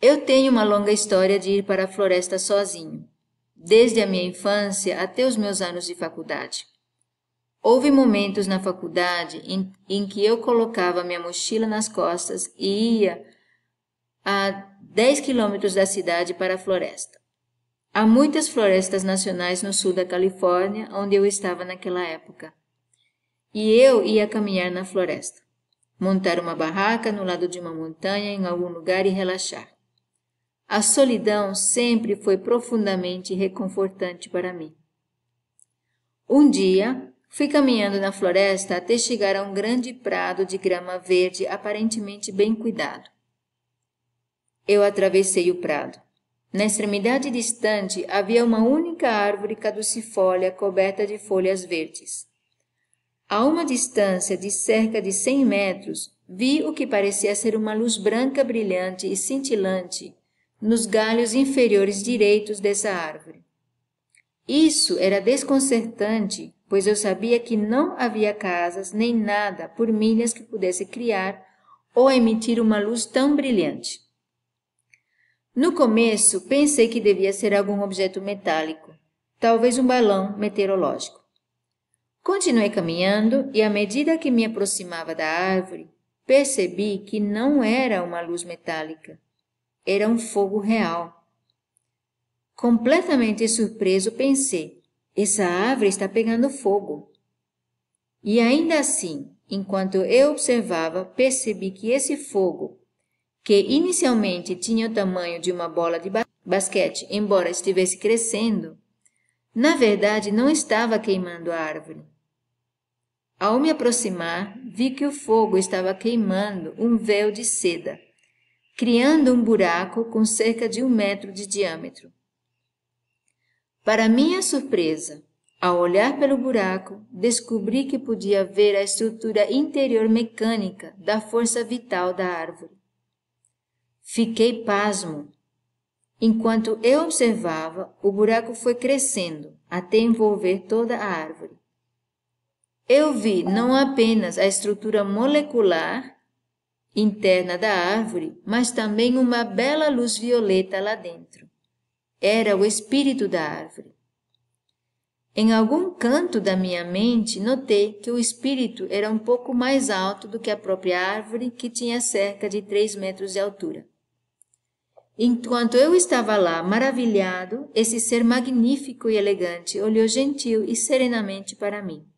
Eu tenho uma longa história de ir para a floresta sozinho, desde a minha infância até os meus anos de faculdade. Houve momentos na faculdade em, em que eu colocava minha mochila nas costas e ia a 10 quilômetros da cidade para a floresta. Há muitas florestas nacionais no sul da Califórnia, onde eu estava naquela época. E eu ia caminhar na floresta, montar uma barraca no lado de uma montanha em algum lugar e relaxar. A solidão sempre foi profundamente reconfortante para mim. Um dia, fui caminhando na floresta até chegar a um grande prado de grama verde aparentemente bem cuidado. Eu atravessei o prado. Na extremidade distante havia uma única árvore caducifólia coberta de folhas verdes. A uma distância de cerca de cem metros, vi o que parecia ser uma luz branca brilhante e cintilante nos galhos inferiores direitos dessa árvore. Isso era desconcertante, pois eu sabia que não havia casas nem nada por milhas que pudesse criar ou emitir uma luz tão brilhante. No começo, pensei que devia ser algum objeto metálico, talvez um balão meteorológico. Continuei caminhando e, à medida que me aproximava da árvore, percebi que não era uma luz metálica, era um fogo real. Completamente surpreso, pensei: essa árvore está pegando fogo. E ainda assim, enquanto eu observava, percebi que esse fogo, que inicialmente tinha o tamanho de uma bola de basquete, embora estivesse crescendo, na verdade não estava queimando a árvore. Ao me aproximar, vi que o fogo estava queimando um véu de seda, criando um buraco com cerca de um metro de diâmetro. Para minha surpresa, ao olhar pelo buraco, descobri que podia ver a estrutura interior mecânica da força vital da árvore. Fiquei pasmo. Enquanto eu observava, o buraco foi crescendo até envolver toda a árvore. Eu vi não apenas a estrutura molecular interna da árvore, mas também uma bela luz violeta lá dentro. Era o espírito da árvore. Em algum canto da minha mente, notei que o espírito era um pouco mais alto do que a própria árvore, que tinha cerca de três metros de altura. Enquanto eu estava lá, maravilhado, esse ser magnífico e elegante olhou gentil e serenamente para mim.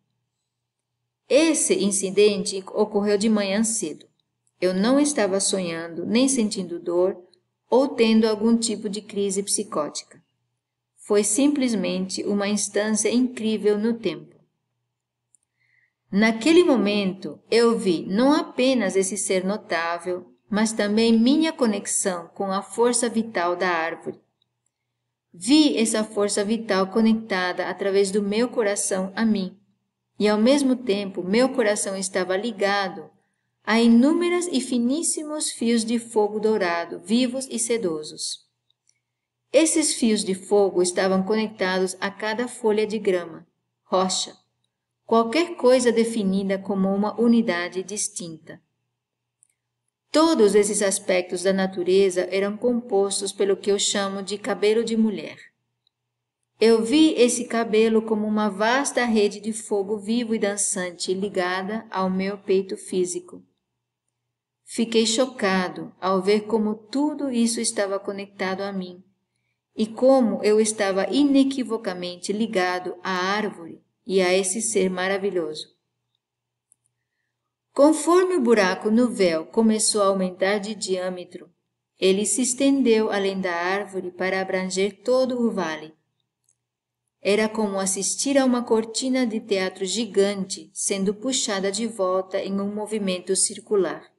Esse incidente ocorreu de manhã cedo. Eu não estava sonhando, nem sentindo dor ou tendo algum tipo de crise psicótica. Foi simplesmente uma instância incrível no tempo. Naquele momento, eu vi não apenas esse ser notável, mas também minha conexão com a força vital da árvore. Vi essa força vital conectada através do meu coração a mim e ao mesmo tempo meu coração estava ligado a inúmeras e finíssimos fios de fogo dourado, vivos e sedosos. Esses fios de fogo estavam conectados a cada folha de grama, rocha, qualquer coisa definida como uma unidade distinta. Todos esses aspectos da natureza eram compostos pelo que eu chamo de cabelo de mulher. Eu vi esse cabelo como uma vasta rede de fogo vivo e dançante ligada ao meu peito físico. Fiquei chocado ao ver como tudo isso estava conectado a mim e como eu estava inequivocamente ligado à árvore e a esse ser maravilhoso. Conforme o buraco no véu começou a aumentar de diâmetro, ele se estendeu além da árvore para abranger todo o vale. Era como assistir a uma cortina de teatro gigante sendo puxada de volta em um movimento circular.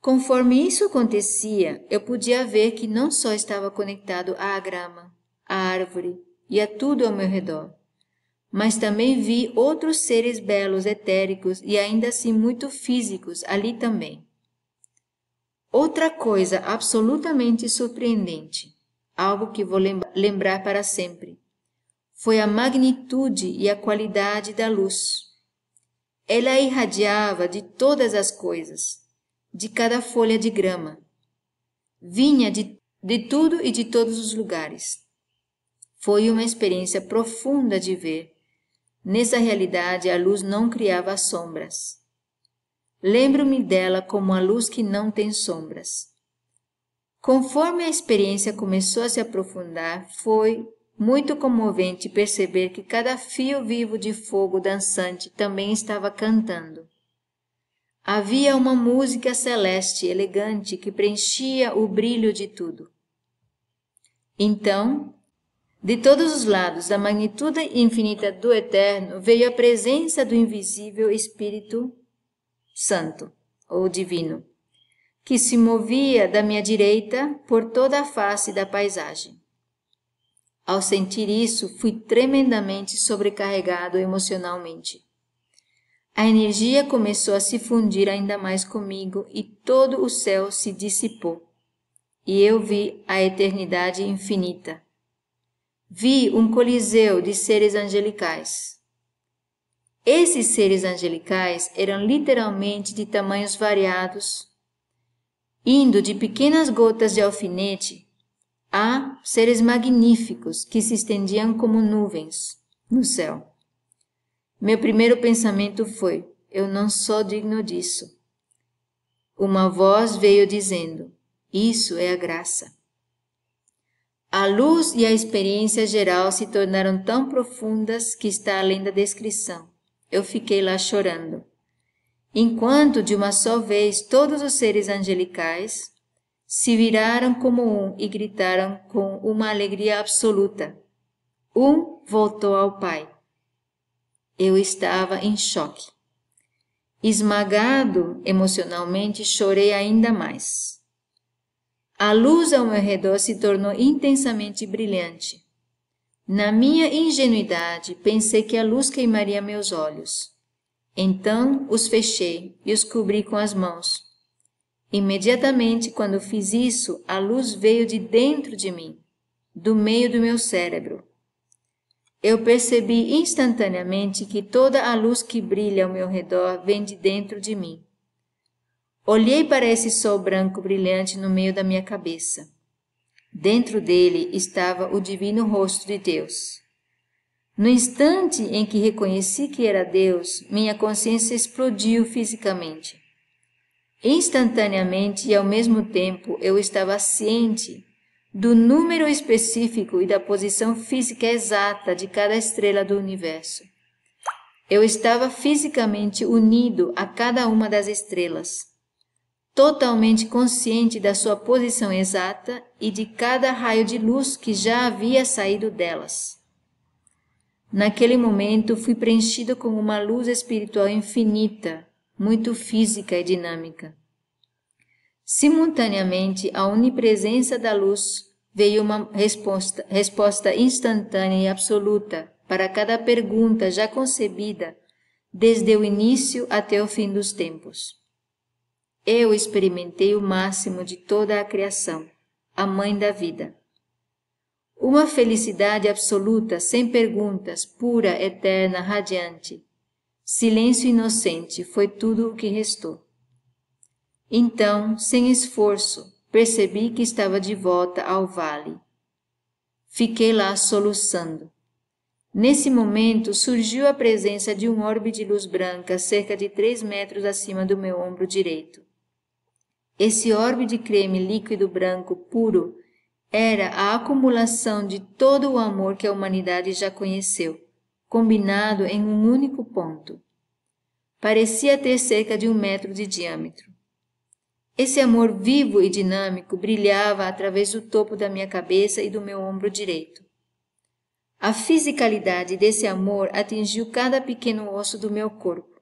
Conforme isso acontecia, eu podia ver que não só estava conectado à grama, à árvore e a tudo ao meu redor, mas também vi outros seres belos, etéricos e ainda assim muito físicos ali também. Outra coisa absolutamente surpreendente algo que vou lembrar para sempre. Foi a magnitude e a qualidade da luz. Ela irradiava de todas as coisas, de cada folha de grama. Vinha de, de tudo e de todos os lugares. Foi uma experiência profunda de ver. Nessa realidade, a luz não criava sombras. Lembro-me dela como a luz que não tem sombras. Conforme a experiência começou a se aprofundar, foi muito comovente perceber que cada fio vivo de fogo dançante também estava cantando. Havia uma música celeste elegante que preenchia o brilho de tudo. Então, de todos os lados da magnitude infinita do Eterno veio a presença do invisível Espírito Santo ou Divino que se movia da minha direita por toda a face da paisagem. Ao sentir isso, fui tremendamente sobrecarregado emocionalmente. A energia começou a se fundir ainda mais comigo e todo o céu se dissipou. E eu vi a eternidade infinita. Vi um coliseu de seres angelicais. Esses seres angelicais eram literalmente de tamanhos variados, indo de pequenas gotas de alfinete a seres magníficos que se estendiam como nuvens no céu. Meu primeiro pensamento foi: eu não sou digno disso. Uma voz veio dizendo: Isso é a graça. A luz e a experiência geral se tornaram tão profundas que está além da descrição. Eu fiquei lá chorando. Enquanto de uma só vez todos os seres angelicais se viraram como um e gritaram com uma alegria absoluta: Um voltou ao Pai. Eu estava em choque. Esmagado emocionalmente, chorei ainda mais. A luz ao meu redor se tornou intensamente brilhante. Na minha ingenuidade, pensei que a luz queimaria meus olhos. Então os fechei e os cobri com as mãos. Imediatamente, quando fiz isso, a luz veio de dentro de mim, do meio do meu cérebro. Eu percebi instantaneamente que toda a luz que brilha ao meu redor vem de dentro de mim. Olhei para esse sol branco brilhante no meio da minha cabeça. Dentro dele estava o divino rosto de Deus. No instante em que reconheci que era Deus, minha consciência explodiu fisicamente. Instantaneamente e ao mesmo tempo eu estava ciente do número específico e da posição física exata de cada estrela do universo. Eu estava fisicamente unido a cada uma das estrelas totalmente consciente da sua posição exata e de cada raio de luz que já havia saído delas. Naquele momento fui preenchido com uma luz espiritual infinita, muito física e dinâmica. Simultaneamente à onipresença da luz veio uma resposta, resposta instantânea e absoluta para cada pergunta já concebida desde o início até o fim dos tempos. Eu experimentei o máximo de toda a criação, a mãe da vida. Uma felicidade absoluta, sem perguntas, pura, eterna, radiante. Silêncio inocente foi tudo o que restou. Então, sem esforço, percebi que estava de volta ao vale. Fiquei lá soluçando. Nesse momento surgiu a presença de um orbe de luz branca cerca de três metros acima do meu ombro direito. Esse orbe de creme líquido branco puro era a acumulação de todo o amor que a humanidade já conheceu, combinado em um único ponto. Parecia ter cerca de um metro de diâmetro. Esse amor vivo e dinâmico brilhava através do topo da minha cabeça e do meu ombro direito. A fisicalidade desse amor atingiu cada pequeno osso do meu corpo.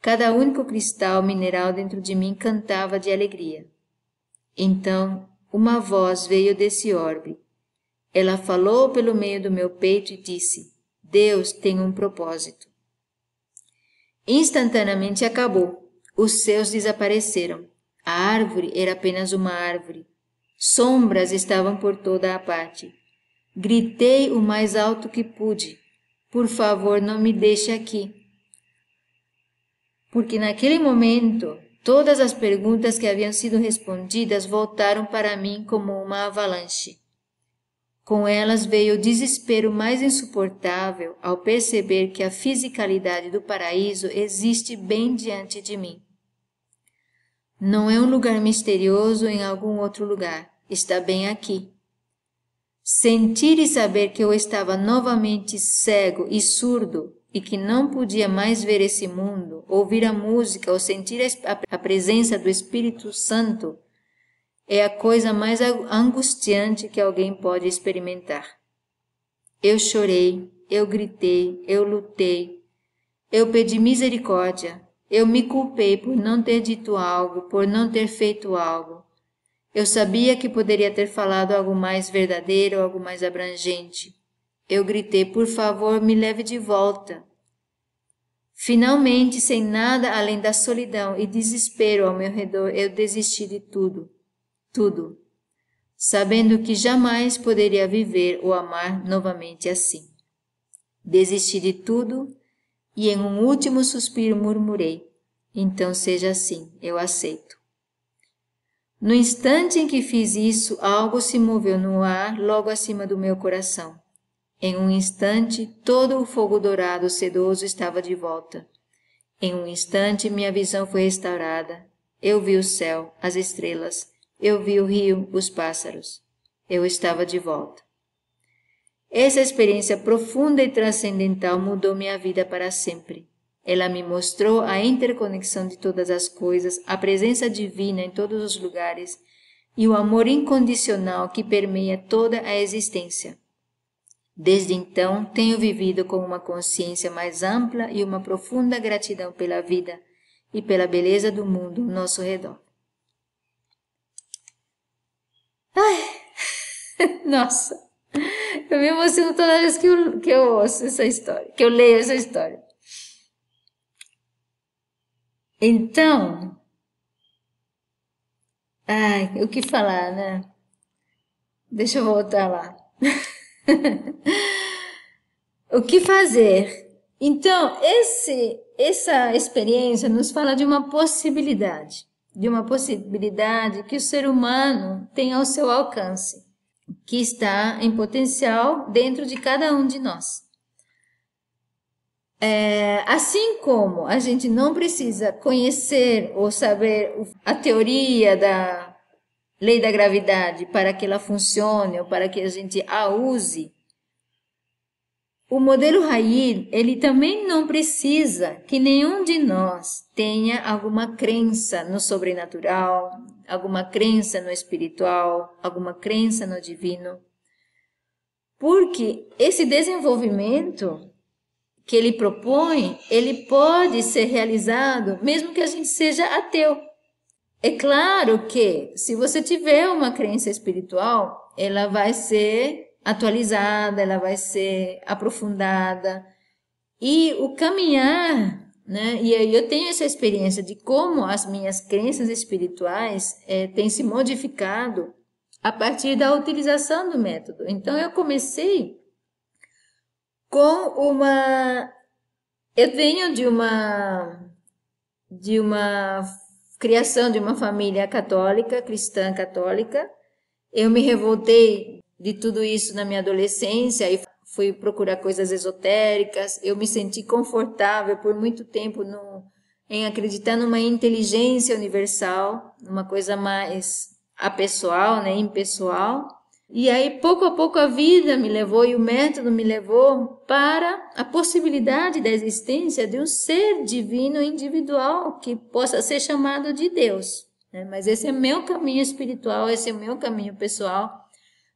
Cada único cristal mineral dentro de mim cantava de alegria. Então, uma voz veio desse orbe. Ela falou pelo meio do meu peito e disse: Deus tem um propósito. Instantaneamente acabou. Os céus desapareceram. A árvore era apenas uma árvore. Sombras estavam por toda a parte. Gritei o mais alto que pude: Por favor, não me deixe aqui porque naquele momento todas as perguntas que haviam sido respondidas voltaram para mim como uma avalanche. Com elas veio o desespero mais insuportável ao perceber que a fisicalidade do paraíso existe bem diante de mim. Não é um lugar misterioso em algum outro lugar, está bem aqui. Sentir e saber que eu estava novamente cego e surdo e que não podia mais ver esse mundo, ouvir a música ou sentir a presença do Espírito Santo, é a coisa mais angustiante que alguém pode experimentar. Eu chorei, eu gritei, eu lutei, eu pedi misericórdia, eu me culpei por não ter dito algo, por não ter feito algo. Eu sabia que poderia ter falado algo mais verdadeiro, algo mais abrangente. Eu gritei: Por favor, me leve de volta. Finalmente, sem nada além da solidão e desespero ao meu redor, eu desisti de tudo, tudo, sabendo que jamais poderia viver ou amar novamente assim. Desisti de tudo e, em um último suspiro, murmurei: Então seja assim, eu aceito. No instante em que fiz isso, algo se moveu no ar logo acima do meu coração. Em um instante, todo o fogo dourado sedoso estava de volta. Em um instante, minha visão foi restaurada. Eu vi o céu, as estrelas, eu vi o rio, os pássaros. Eu estava de volta. Essa experiência profunda e transcendental mudou minha vida para sempre. Ela me mostrou a interconexão de todas as coisas, a presença divina em todos os lugares e o amor incondicional que permeia toda a existência. Desde então, tenho vivido com uma consciência mais ampla e uma profunda gratidão pela vida e pela beleza do mundo ao nosso redor. Ai, [LAUGHS] nossa, eu me emociono toda vez que eu, que eu ouço essa história, que eu leio essa história. Então, ai, o que falar, né? Deixa eu voltar lá. [LAUGHS] [LAUGHS] o que fazer? Então, esse, essa experiência nos fala de uma possibilidade, de uma possibilidade que o ser humano tem ao seu alcance, que está em potencial dentro de cada um de nós. É, assim como a gente não precisa conhecer ou saber a teoria da lei da gravidade para que ela funcione ou para que a gente a use, o modelo Rair, ele também não precisa que nenhum de nós tenha alguma crença no sobrenatural, alguma crença no espiritual, alguma crença no divino. Porque esse desenvolvimento que ele propõe, ele pode ser realizado mesmo que a gente seja ateu. É claro que se você tiver uma crença espiritual, ela vai ser atualizada, ela vai ser aprofundada. E o caminhar, né? E aí eu tenho essa experiência de como as minhas crenças espirituais é, têm se modificado a partir da utilização do método. Então eu comecei com uma. Eu venho de uma. de uma criação de uma família católica, cristã católica. Eu me revoltei de tudo isso na minha adolescência e fui procurar coisas esotéricas. Eu me senti confortável por muito tempo no, em acreditar numa inteligência universal, numa coisa mais apessoal, né, impessoal. E aí, pouco a pouco, a vida me levou e o método me levou para a possibilidade da existência de um ser divino individual que possa ser chamado de Deus. Né? Mas esse é meu caminho espiritual, esse é meu caminho pessoal.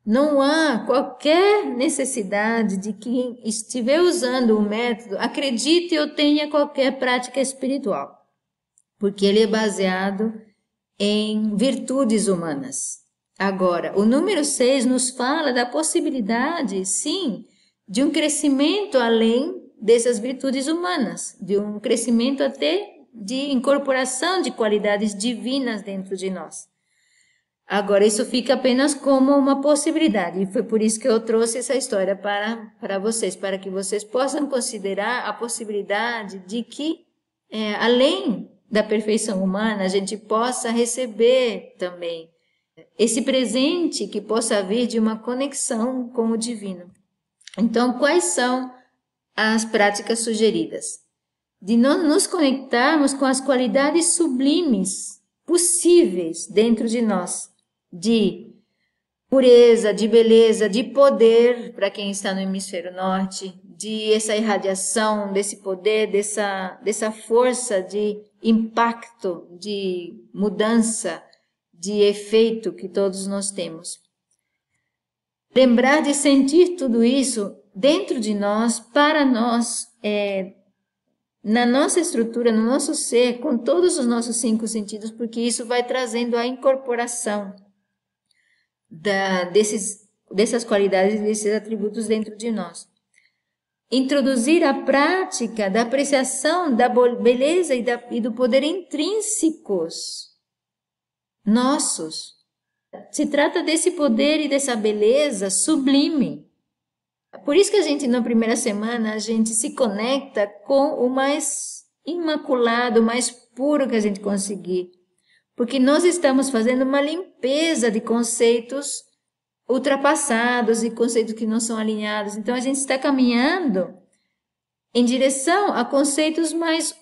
Não há qualquer necessidade de que estiver usando o método acredite ou tenha qualquer prática espiritual, porque ele é baseado em virtudes humanas. Agora, o número 6 nos fala da possibilidade, sim, de um crescimento além dessas virtudes humanas, de um crescimento até de incorporação de qualidades divinas dentro de nós. Agora, isso fica apenas como uma possibilidade, e foi por isso que eu trouxe essa história para, para vocês, para que vocês possam considerar a possibilidade de que, é, além da perfeição humana, a gente possa receber também esse presente que possa vir de uma conexão com o divino. Então, quais são as práticas sugeridas? De nos conectarmos com as qualidades sublimes possíveis dentro de nós, de pureza, de beleza, de poder para quem está no hemisfério norte, de essa irradiação, desse poder, dessa, dessa força de impacto, de mudança, de efeito que todos nós temos. Lembrar de sentir tudo isso dentro de nós, para nós, é, na nossa estrutura, no nosso ser, com todos os nossos cinco sentidos, porque isso vai trazendo a incorporação da, desses, dessas qualidades, desses atributos dentro de nós. Introduzir a prática da apreciação da beleza e, da, e do poder intrínsecos nossos. Se trata desse poder e dessa beleza sublime. Por isso que a gente, na primeira semana, a gente se conecta com o mais imaculado, o mais puro que a gente conseguir. porque nós estamos fazendo uma limpeza de conceitos ultrapassados e conceitos que não são alinhados. Então a gente está caminhando em direção a conceitos mais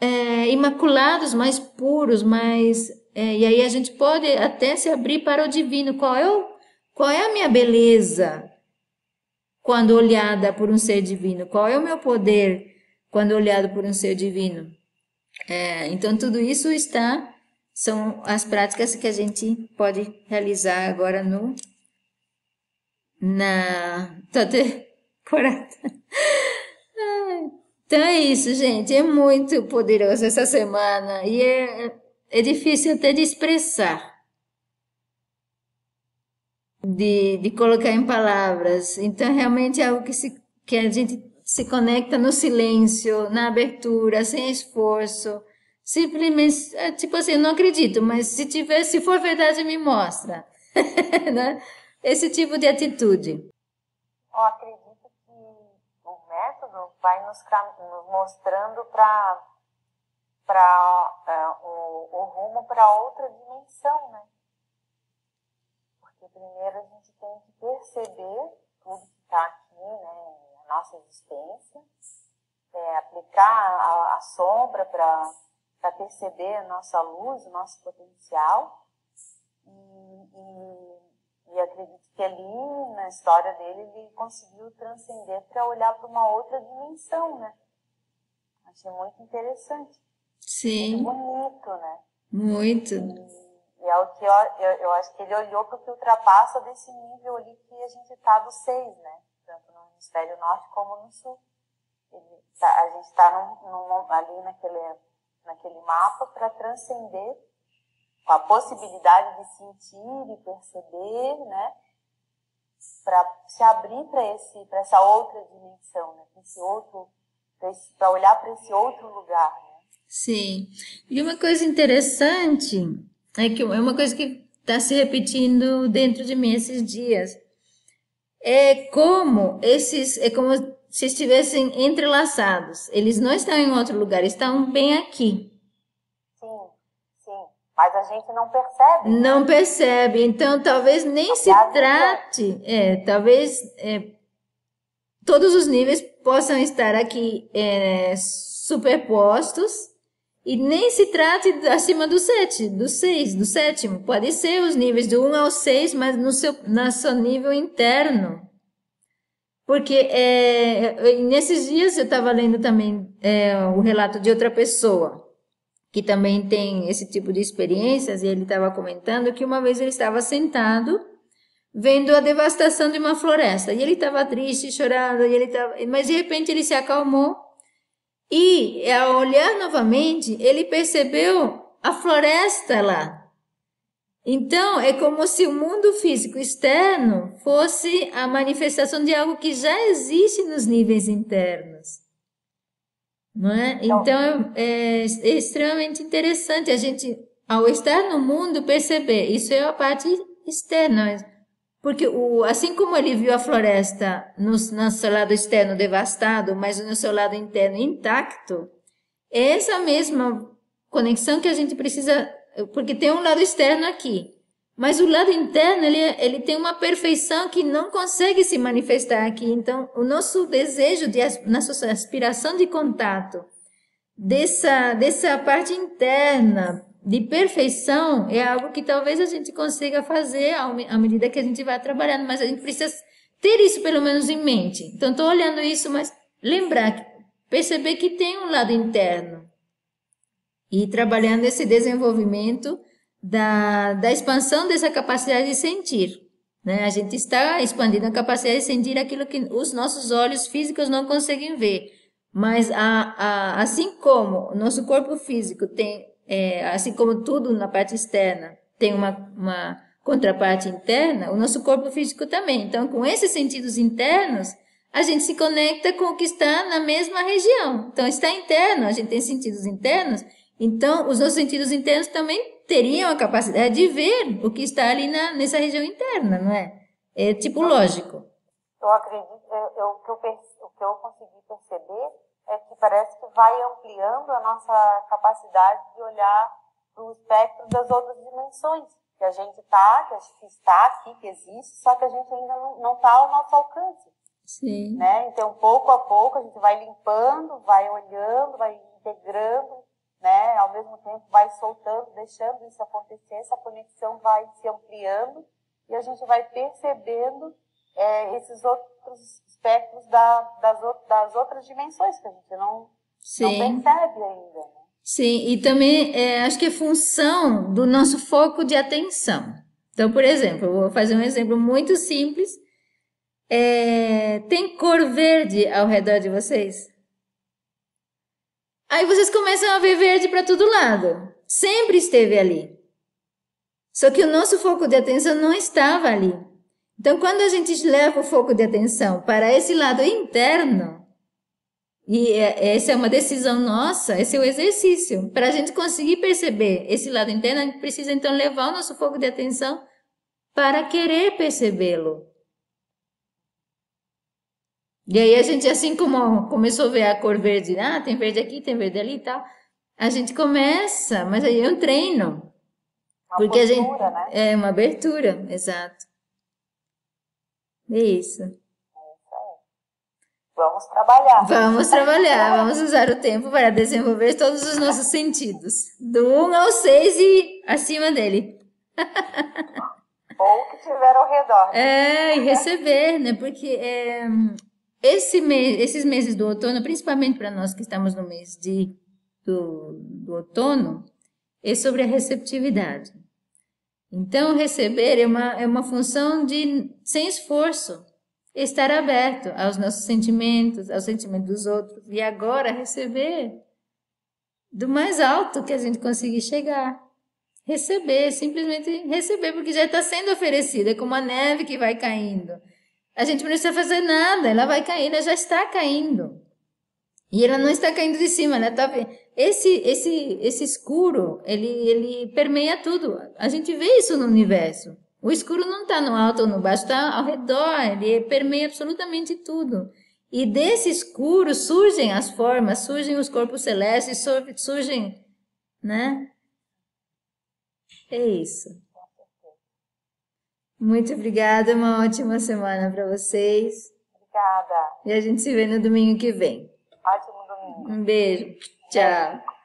é, imaculados, mais puros, mais é, e aí a gente pode até se abrir para o divino. Qual é o, qual é a minha beleza quando olhada por um ser divino? Qual é o meu poder quando olhado por um ser divino? É, então tudo isso está são as práticas que a gente pode realizar agora no na até [LAUGHS] corata. Então é isso, gente. É muito poderoso essa semana e é, é difícil até de expressar, de, de colocar em palavras. Então realmente é algo que, se, que a gente se conecta no silêncio, na abertura, sem esforço simplesmente, é, tipo assim, eu não acredito, mas se tiver, se for verdade, me mostra. [LAUGHS] né? Esse tipo de atitude. Eu acredito que o método vai nos, nos mostrando para para é, o, o rumo para outra dimensão, né? Porque primeiro a gente tem que perceber tudo que está aqui, né? A nossa existência, é, aplicar a, a sombra para para perceber a nossa luz, o nosso potencial. E, e, e, acredito que ali, na história dele, ele conseguiu transcender para olhar para uma outra dimensão, né? Achei muito interessante. Sim. Muito bonito, né? Muito. E, e é o que eu, eu, eu acho que ele olhou para o que ultrapassa desse nível ali que a gente está do seis, né? Tanto no hemisfério norte como no sul. Tá, a gente está ali naquele naquele mapa para transcender com a possibilidade de sentir e perceber, né? Para se abrir para esse, para essa outra dimensão, né? Esse outro, para olhar para esse outro lugar. Né? Sim. E uma coisa interessante é que é uma coisa que está se repetindo dentro de mim esses dias é como esses é como se estivessem entrelaçados. Eles não estão em outro lugar, estão bem aqui. Sim, sim. Mas a gente não percebe. Né? Não percebe. Então, talvez nem se trate. É, talvez é, todos os níveis possam estar aqui é, superpostos. E nem se trate acima do sete, do seis, do sétimo. Pode ser os níveis do um ao seis, mas no seu, no seu nível interno. Porque é, nesses dias eu estava lendo também é, o relato de outra pessoa que também tem esse tipo de experiências, e ele estava comentando que uma vez ele estava sentado vendo a devastação de uma floresta, e ele estava triste, chorando, e ele tava, mas de repente ele se acalmou, e ao olhar novamente, ele percebeu a floresta lá, então, é como se o mundo físico externo fosse a manifestação de algo que já existe nos níveis internos. Não é? Então, então é, é extremamente interessante a gente, ao estar no mundo, perceber. Isso é a parte externa. Porque o, assim como ele viu a floresta no, no seu lado externo devastado, mas no seu lado interno intacto, é essa mesma conexão que a gente precisa porque tem um lado externo aqui. Mas o lado interno, ele, ele tem uma perfeição que não consegue se manifestar aqui. Então, o nosso desejo, de, nossa aspiração de contato dessa, dessa parte interna de perfeição é algo que talvez a gente consiga fazer à medida que a gente vai trabalhando, mas a gente precisa ter isso pelo menos em mente. Então, estou olhando isso, mas lembrar, perceber que tem um lado interno e trabalhando esse desenvolvimento da, da expansão dessa capacidade de sentir. Né? A gente está expandindo a capacidade de sentir aquilo que os nossos olhos físicos não conseguem ver. Mas a, a, assim como o nosso corpo físico tem, é, assim como tudo na parte externa tem uma, uma contraparte interna, o nosso corpo físico também. Então, com esses sentidos internos, a gente se conecta com o que está na mesma região. Então, está interno, a gente tem sentidos internos então, os nossos sentidos internos também teriam a capacidade de ver o que está ali na, nessa região interna, não é? É tipo lógico. Eu acredito, eu, eu, o, que eu, o que eu consegui perceber é que parece vai ampliando a nossa capacidade de olhar o espectro das outras dimensões que a gente tá, que a gente está aqui, que existe, só que a gente ainda não está ao nosso alcance. Sim. Né? Então, pouco a pouco, a gente vai limpando, vai olhando, vai integrando, né? Ao mesmo tempo, vai soltando, deixando isso acontecer, essa conexão vai se ampliando e a gente vai percebendo é, esses outros espectros da, das, das outras dimensões que a gente não, não percebe ainda. Né? Sim, e também é, acho que é função do nosso foco de atenção. Então, por exemplo, vou fazer um exemplo muito simples. É, tem cor verde ao redor de vocês? Aí vocês começam a ver verde para todo lado. Sempre esteve ali. Só que o nosso foco de atenção não estava ali. Então, quando a gente leva o foco de atenção para esse lado interno, e é, essa é uma decisão nossa, esse é o exercício. Para a gente conseguir perceber esse lado interno, a gente precisa então levar o nosso foco de atenção para querer percebê-lo. E aí a gente, assim como começou a ver a cor verde, ah, tem verde aqui, tem verde ali e tal, a gente começa, mas aí é um treino. Uma porque abertura, a gente né? é uma abertura, exato. É isso. Vamos trabalhar. Vamos trabalhar, vamos usar o tempo para desenvolver todos os nossos sentidos, do 1 ao 6 e acima dele. Ou que tiver ao redor. É, e receber, né? Porque é, esse mês, esses meses do outono, principalmente para nós que estamos no mês de, do, do outono, é sobre a receptividade. Então, receber é uma, é uma função de, sem esforço, estar aberto aos nossos sentimentos, aos sentimentos dos outros, e agora receber do mais alto que a gente conseguir chegar. Receber, simplesmente receber, porque já está sendo oferecido, é como a neve que vai caindo. A gente não precisa fazer nada, ela vai cair, ela já está caindo. E ela não está caindo de cima, está esse esse esse escuro, ele ele permeia tudo. A gente vê isso no universo. O escuro não está no alto ou no baixo, está ao redor, ele permeia absolutamente tudo. E desse escuro surgem as formas, surgem os corpos celestes, surgem, né? É isso. Muito obrigada, uma ótima semana para vocês. Obrigada. E a gente se vê no domingo que vem. Ótimo domingo. Um beijo. Tchau.